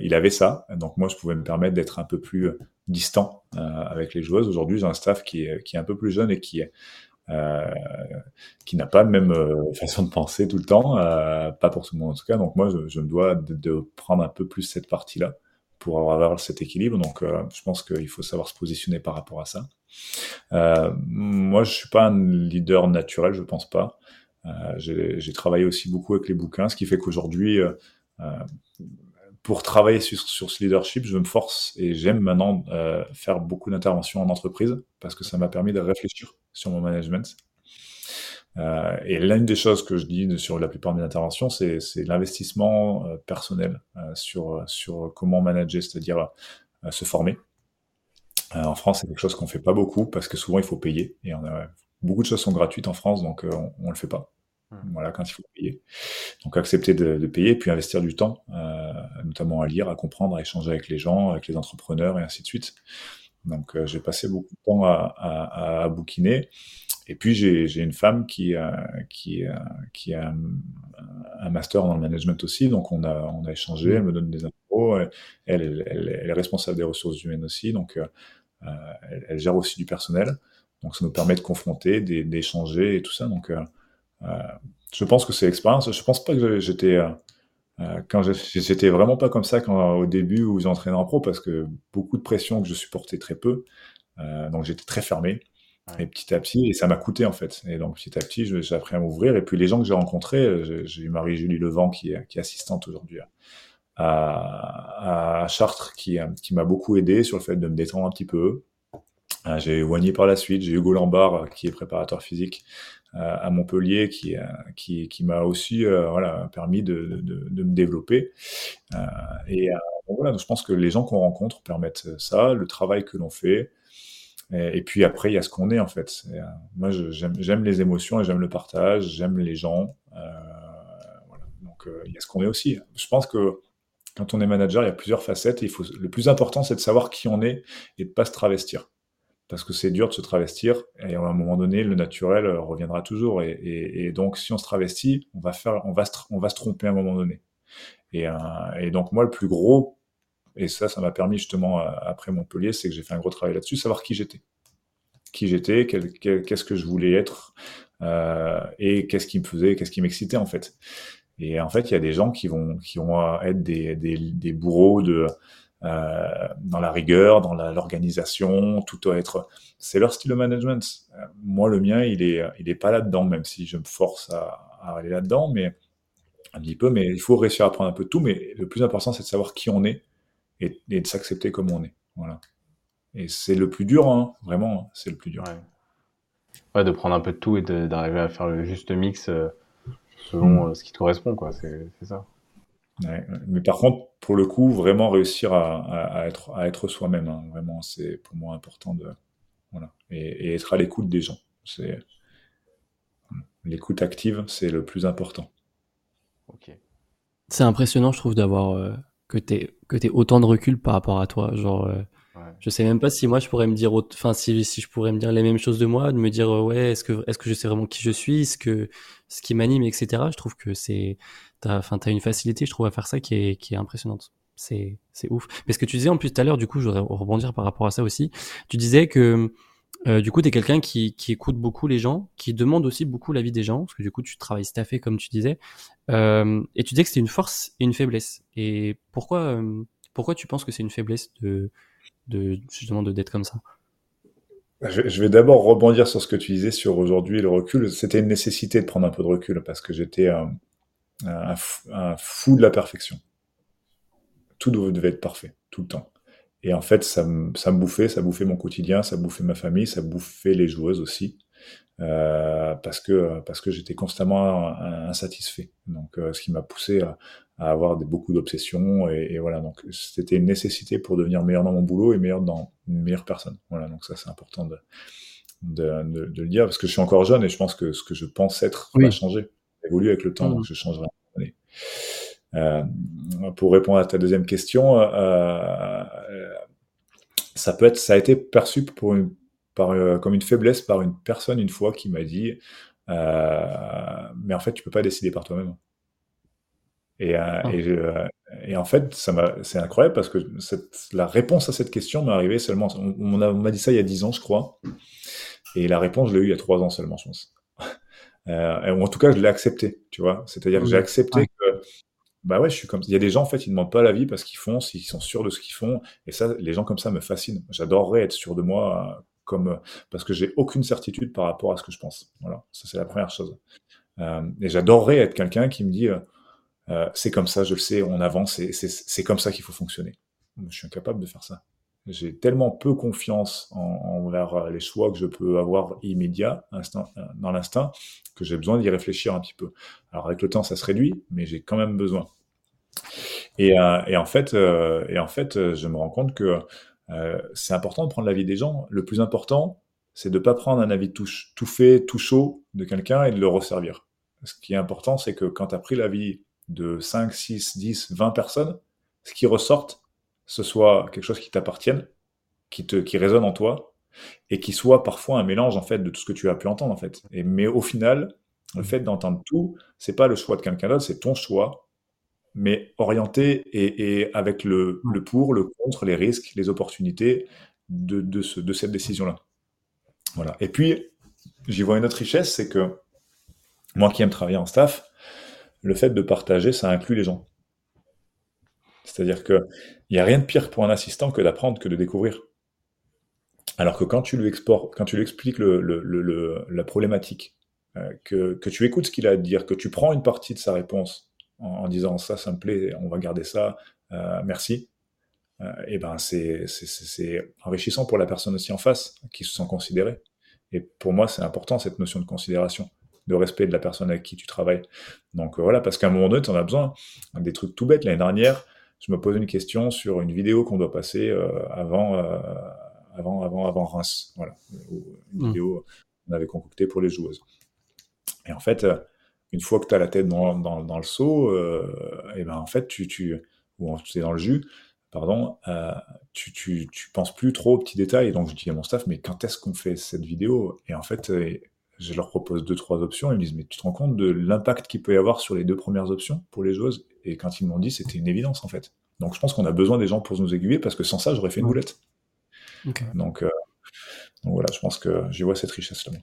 il avait ça. Donc moi, je pouvais me permettre d'être un peu plus distant avec les joueuses. Aujourd'hui, j'ai un staff qui est, qui est un peu plus jeune et qui est euh, qui n'a pas la même façon de penser tout le temps, euh, pas pour tout le monde en tout cas. Donc moi, je, je me dois de, de, prendre un peu plus cette partie-là pour avoir cet équilibre. Donc euh, je pense qu'il faut savoir se positionner par rapport à ça. Euh, moi, je suis pas un leader naturel, je pense pas. Euh, j'ai travaillé aussi beaucoup avec les bouquins, ce qui fait qu'aujourd'hui, pour travailler sur, ce leadership, je me force et j'aime maintenant faire beaucoup d'interventions en entreprise parce que ça m'a permis de réfléchir sur mon management. Euh, et l'une des choses que je dis sur la plupart de mes interventions, c'est l'investissement euh, personnel euh, sur, comment manager, c'est-à-dire se former. en France, c'est quelque chose qu'on fait pas beaucoup parce que souvent il faut payer et on a, beaucoup de choses sont gratuites en France, donc on, on le fait pas. Mmh. Voilà, quand il faut payer. Donc accepter de, de payer, puis investir du temps, euh, notamment à lire, à comprendre, à échanger avec les gens, avec les entrepreneurs et ainsi de suite. Donc j'ai passé beaucoup de temps à, à, à bouquiner. Et puis j'ai une femme qui a, qui a, qui a un, master dans le management aussi, donc on a, on a échangé, elle me donne des infos, elle, elle, elle, est responsable des ressources humaines aussi, donc euh, elle, elle, gère aussi du personnel, donc ça nous permet de confronter, d'échanger et tout ça. Donc euh, euh, je pense que c'est l'expérience. Je pense pas que j'étais euh, quand j'étais vraiment pas comme ça quand au début où j'entraînais en pro parce que beaucoup de pression que je supportais très peu, donc j'étais très fermé. Et petit à petit, et ça m'a coûté en fait. Et donc petit à petit, j'ai appris à m'ouvrir. Et puis les gens que j'ai rencontrés, euh, j'ai eu Marie-Julie Levent qui est, qui est assistante aujourd'hui à, à, Chartres, qui, qui m'a beaucoup aidé sur le fait de me détendre un petit peu. Euh, j'ai Wagné par la suite, j'ai Hugo Lambard qui est préparateur physique euh, à Montpellier, qui, qui, qui m'a aussi voilà, permis de, de, me développer. et voilà, donc je pense que les gens qu'on rencontre permettent ça, le travail que l'on fait, et, puis après, il y a ce qu'on est en fait. Euh, moi, j'aime les émotions et j'aime le partage, j'aime les gens. Euh, voilà. Donc, euh, il y a ce qu'on est aussi. Je pense que quand on est manager, il y a plusieurs facettes. Et il faut, le plus important, c'est de savoir qui on est et de pas se travestir. Parce que c'est dur de se travestir et à un moment donné, le naturel reviendra toujours. Et, donc, si on se travestit, on va faire, on va se, on va se tromper à un moment donné. Et, et donc, moi, le plus gros et ça, ça m'a permis justement, euh, après Montpellier, c'est que j'ai fait un gros travail là-dessus, savoir qui j'étais. Qui j'étais, qu'est-ce que je voulais être, euh, et qu'est-ce qui me faisait, qu'est-ce qui m'excitait en fait. Et en fait, il y a des gens qui vont, qui vont être des, des, des bourreaux de, euh, dans la rigueur, dans l'organisation, tout doit être. C'est leur style de management. Euh, moi, le mien, il est, il est pas là-dedans, même si je me force à, à aller là-dedans, mais un petit peu. Mais il faut réussir à prendre un peu de tout. Mais le plus important, c'est de savoir qui on est et, de s'accepter comme on est. Voilà. Et c'est le plus dur, hein, vraiment, hein, c'est le plus dur. Ouais. de prendre un peu de tout et d'arriver à faire le juste mix euh, selon mm. euh, ce qui te correspond, quoi. C'est ça. Mais par contre, pour le coup, vraiment réussir à, être, à être soi-même, hein, vraiment, c'est pour moi important de. Voilà. Et, être à l'écoute des gens. C'est. L'écoute active, c'est le plus important. Ok. C'est impressionnant, je trouve, d'avoir. Euh, que t'aies que t'aies autant de recul par rapport à toi genre euh, je sais même pas si moi je pourrais me dire enfin si si je pourrais me dire les mêmes choses de moi de me dire euh, ouais est-ce que est-ce que je sais vraiment qui je suis ce que ce qui m'anime etc je trouve que c'est t'as enfin t'as une facilité je trouve à faire ça qui est qui est impressionnante. C'est c'est ouf. Mais ce que tu disais en plus tout à l'heure du coup je voudrais rebondir par rapport à ça aussi. Tu disais que euh, du coup, tu es quelqu'un qui, qui, écoute beaucoup les gens, qui demande aussi beaucoup l'avis des gens, parce que du coup, tu travailles staffé, comme tu disais. Euh, et tu disais que c'est une force et une faiblesse. Et pourquoi, euh, pourquoi tu penses que c'est une faiblesse de, justement d'être comme ça je, vais d'abord rebondir sur ce que tu disais sur aujourd'hui le recul. C'était une nécessité de prendre un peu de recul parce que j'étais un, fou de la perfection. Tout devait être parfait, tout le temps. Et en fait, ça me bouffait, ça bouffait mon quotidien, ça bouffait ma famille, ça bouffait les joueuses aussi, euh, parce que parce que j'étais constamment insatisfait. Donc, euh, ce qui m'a poussé à, à, avoir des, beaucoup d'obsessions et, et, voilà. Donc, c'était une nécessité pour devenir meilleur dans mon boulot et meilleur dans une meilleure personne. Voilà. Donc ça, c'est important de, de, de, de, le dire parce que je suis encore jeune et je pense que ce que je pense être va changer, évoluer avec le temps. Mmh. Donc, je changerai. Euh, pour répondre à ta deuxième question, euh, ça peut être, ça a été perçu pour une, par, euh, comme une faiblesse par une personne une fois qui m'a dit, mais en fait, tu peux pas décider par toi-même. Et, ah. et, et, en fait, c'est incroyable parce que cette, la réponse à cette question m'est arrivée seulement. On, m'a dit ça il y a dix ans, je crois, et la réponse, je l'ai eu il y a trois ans seulement, je pense. Euh, ou en tout cas, je l'ai accepté, tu vois. C'est-à-dire que j'ai accepté que bah ouais, je suis comme il y a des gens en fait, ils demandent pas l'avis parce qu'ils font, s'ils sont sûrs de ce qu'ils font et ça les gens comme ça me fascinent. J'adorerais être sûr de moi euh, comme parce que j'ai aucune certitude par rapport à ce que je pense. Voilà, ça c'est la première chose. et j'adorerais être quelqu'un qui me dit c'est comme ça, je le sais, on avance, c'est comme ça qu'il faut fonctionner. Je suis incapable de faire ça. J'ai tellement peu confiance envers les choix que je peux avoir immédiat, dans l'instinct, que j'ai besoin d'y réfléchir un petit peu. Alors avec le temps, ça se réduit, mais j'ai quand même besoin. Et, en fait, et en fait, je me rends compte que euh, c'est important de prendre l'avis des gens. Le plus important, c'est de ne pas prendre un avis tout, tout fait, tout chaud de quelqu'un et de le resservir. Ce qui est important, c'est que quand tu as pris l'avis de 5, 6, 10, 20 personnes, ce qui ressorte, ce soit quelque chose qui t'appartienne, qui, te, qui résonne en toi, et qui soit parfois un mélange en fait de tout ce que tu as pu entendre en fait. Et, mais au final, le fait d'entendre tout, c'est pas le choix de quelqu'un d'autre, c'est ton choix mais orienté et, avec le, pour, le contre, les risques, les opportunités de, de, ce, de cette décision-là. Voilà. Et puis, j'y vois une autre richesse, c'est que moi qui aime travailler en staff, le fait de partager, ça inclut les gens. C'est-à-dire qu'il n'y a rien de pire pour un assistant que d'apprendre, que de découvrir. Alors que quand tu lui, expliques la problématique, euh, que, tu écoutes ce qu'il a à dire, que tu prends une partie de sa réponse en, disant ça, ça me plaît, on va garder ça, euh, merci. Euh, et ben c'est enrichissant pour la personne aussi en face qui se sent considérée. Et pour moi, c'est important cette notion de considération, de respect de la personne avec qui tu travailles. Donc euh, voilà, parce qu'à un moment donné, tu en as besoin. Des trucs tout bêtes. L'année dernière, je me posais une question sur une vidéo qu'on doit passer avant, avant, avant, avant Reims. Voilà, une mmh. vidéo qu'on avait concoctée pour les joueuses. Et en fait, une fois que tu as la tête dans, dans, le seau, euh, et ben en fait, tu, tu ou dans le jus, pardon, euh, tu, tu, tu, penses plus trop aux petits détails. Et donc, je dis à mon staff, mais quand est-ce qu'on fait cette vidéo? Et en fait, euh, je leur propose deux, trois options. Ils me disent, mais tu te rends compte de l'impact qu'il peut y avoir sur les deux premières options pour les joueuses? Et quand ils m'ont dit, c'était une évidence, en fait. Donc, je pense qu'on a besoin des gens pour nous aiguiller parce que sans ça, j'aurais fait une boulette. Donc, euh, donc, voilà, je pense que j'y vois cette richesse-là.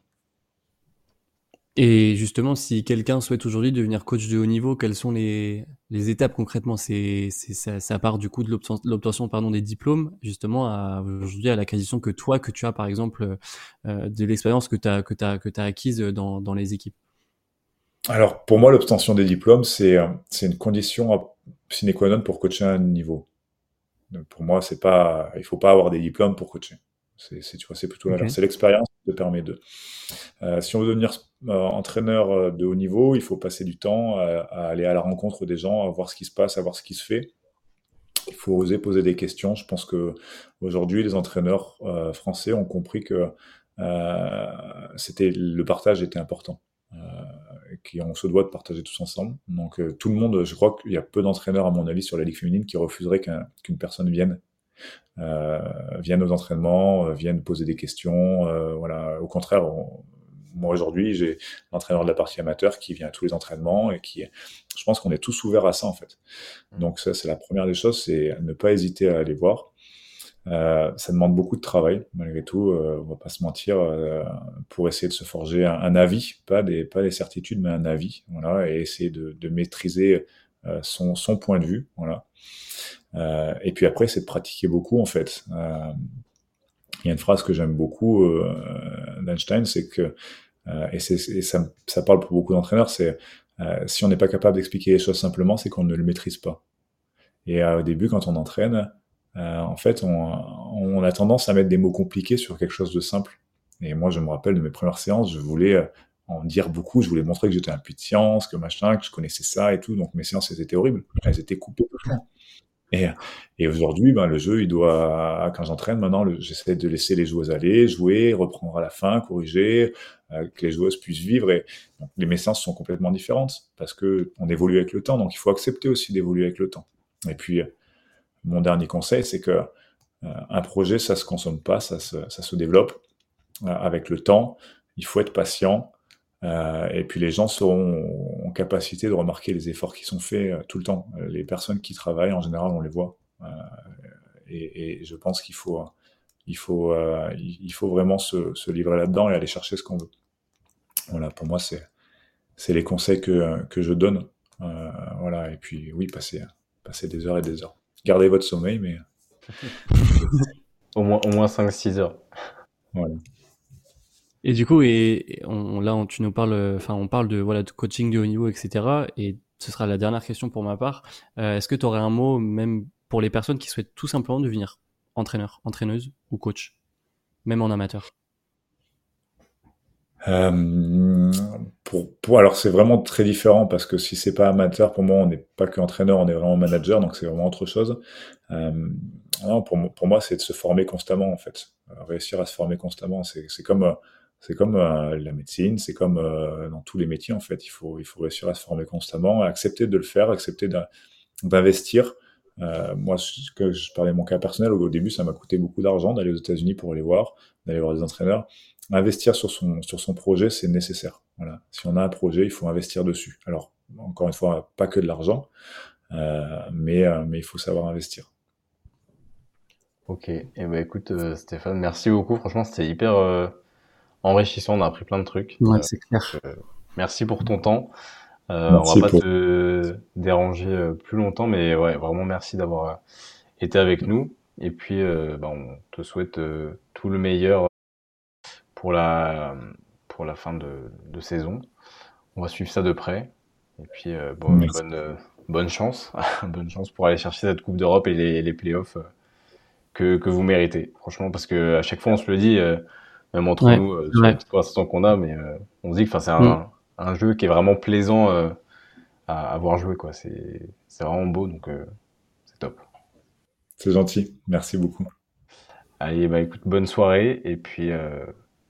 Et justement, si quelqu'un souhaite aujourd'hui devenir coach de haut niveau, quelles sont les, les étapes concrètement? C'est ça, ça, part du coup de l'obtention pardon des diplômes, justement à aujourd'hui à l'acquisition que toi que tu as par exemple euh, de l'expérience que tu as que as que as acquise dans, dans les équipes? Alors pour moi, l'obtention des diplômes c'est c'est une condition sine qua non pour coacher à un niveau. pour moi, c'est pas il faut pas avoir des diplômes pour coacher. C'est tu vois c'est plutôt c'est l'expérience qui te permet de. Euh, si on veut devenir euh, entraîneur euh, de haut niveau, il faut passer du temps à, aller à la rencontre des gens, à voir ce qui se passe, à voir ce qui se fait. Il faut oser poser des questions. Je pense que aujourd'hui, les entraîneurs euh, français ont compris que c'était le partage était important, euh, qu'on se doit de partager tous ensemble. Donc tout le monde, je crois qu'il y a peu d'entraîneurs à mon avis sur la ligue féminine qui refuseraient qu'une personne vienne euh, aux entraînements, vienne poser des questions. Euh, voilà, au contraire, on, moi aujourd'hui, j'ai l'entraîneur de la partie amateur qui vient à tous les entraînements et qui, je pense qu'on est tous ouverts à ça en fait. Mmh. Donc ça, c'est la première des choses, c'est ne pas hésiter à aller voir. Euh, ça demande beaucoup de travail, malgré tout, euh, on va pas se mentir, euh, pour essayer de se forger un, avis, pas des, pas des certitudes, mais un avis, voilà, et essayer de, de maîtriser euh, son, son point de vue, voilà. Et puis après, c'est de pratiquer beaucoup, en fait. Il y a une phrase que j'aime beaucoup d'Einstein, c'est que et, et ça, ça, parle pour beaucoup d'entraîneurs, c'est euh, si on n'est pas capable d'expliquer les choses simplement, c'est qu'on ne le maîtrise pas. Et euh, au début, quand on entraîne, en fait, on, on, a tendance à mettre des mots compliqués sur quelque chose de simple. Et moi, je me rappelle de mes premières séances, je voulais en dire beaucoup, je voulais montrer que j'étais un puits de science, que machin, que je connaissais ça et tout. Donc mes séances, elles étaient horribles. Elles étaient coupées et, et aujourd'hui, ben, le jeu, il doit, quand j'entraîne maintenant, j'essaie de laisser les joueuses aller, jouer, reprendre à la fin, corriger, euh, que les joueuses puissent vivre. Et les messages sont complètement différentes parce que on évolue avec le temps. Donc, il faut accepter aussi d'évoluer avec le temps. Et puis, mon dernier conseil, c'est que euh, un projet, ça se consomme pas, ça se, ça se développe euh, avec le temps. Il faut être patient. Euh, et puis les gens seront capacité de remarquer les efforts qui sont faits euh, tout le temps. Euh, les personnes qui travaillent, en général, on les voit. Et, et, je pense qu'il faut, il faut, il faut vraiment se, se livrer là-dedans et aller chercher ce qu'on veut. Voilà, pour moi, c'est, c'est les conseils que, que je donne. voilà, et puis oui, passer, passer des heures et des heures. Gardez votre sommeil, mais. au moins, au moins 5-6 heures. Voilà. Et du coup, et, on, là, on, tu nous parles, enfin, on parle de voilà de coaching de haut niveau, etc. Et ce sera la dernière question pour ma part. Euh, est-ce que tu aurais un mot, même pour les personnes qui souhaitent tout simplement devenir entraîneur, entraîneuse ou coach, même en amateur? Euh, pour, pour, alors c'est vraiment très différent parce que si c'est pas amateur, pour moi on n'est pas que entraîneur, on est vraiment manager, donc c'est vraiment autre chose. Euh, non, pour, pour moi c'est de se former constamment en fait, euh, réussir à se former constamment, c'est comme euh, c'est comme euh, la médecine, c'est comme euh, dans tous les métiers en fait, il faut il faut réussir à se former constamment, accepter de le faire, accepter d'investir. moi, que je parlais de mon cas personnel, au début, ça m'a coûté beaucoup d'argent d'aller aux États-Unis pour aller voir, d'aller voir des entraîneurs investir sur son, sur son projet, c'est nécessaire. Voilà. Si on a un projet, il faut investir dessus. Alors, encore une fois, pas que de l'argent, euh, mais, euh, mais il faut savoir investir. Ok. Et eh ben écoute, euh, Stéphane, merci beaucoup. Franchement, c'était hyper euh, enrichissant. On a appris plein de trucs. Ouais, c'est clair. merci pour ton temps. on va pas te déranger plus longtemps, mais ouais, vraiment merci d'avoir été avec nous. Et puis, bah, on te souhaite tout le meilleur pour la, pour la fin de, de saison. On va suivre ça de près. Et puis, euh, bon, bonne, euh, bonne chance. bonne chance pour aller chercher cette Coupe d'Europe et les, les playoffs euh, que, que vous méritez. Franchement, parce que à chaque fois, on se le dit, même entre nous, sur ouais. conversation qu'on a, mais on se dit que c'est un, mm. un, jeu qui est vraiment plaisant à, à voir jouer. C'est vraiment beau, donc c'est top. C'est gentil. Merci beaucoup. Allez, bah écoute, bonne soirée. Et puis,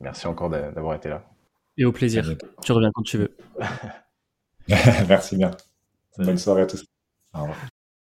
Merci encore d'avoir été là. Et au plaisir. Tu reviens quand tu veux. Merci bien. Bonne soirée à tous. Au revoir.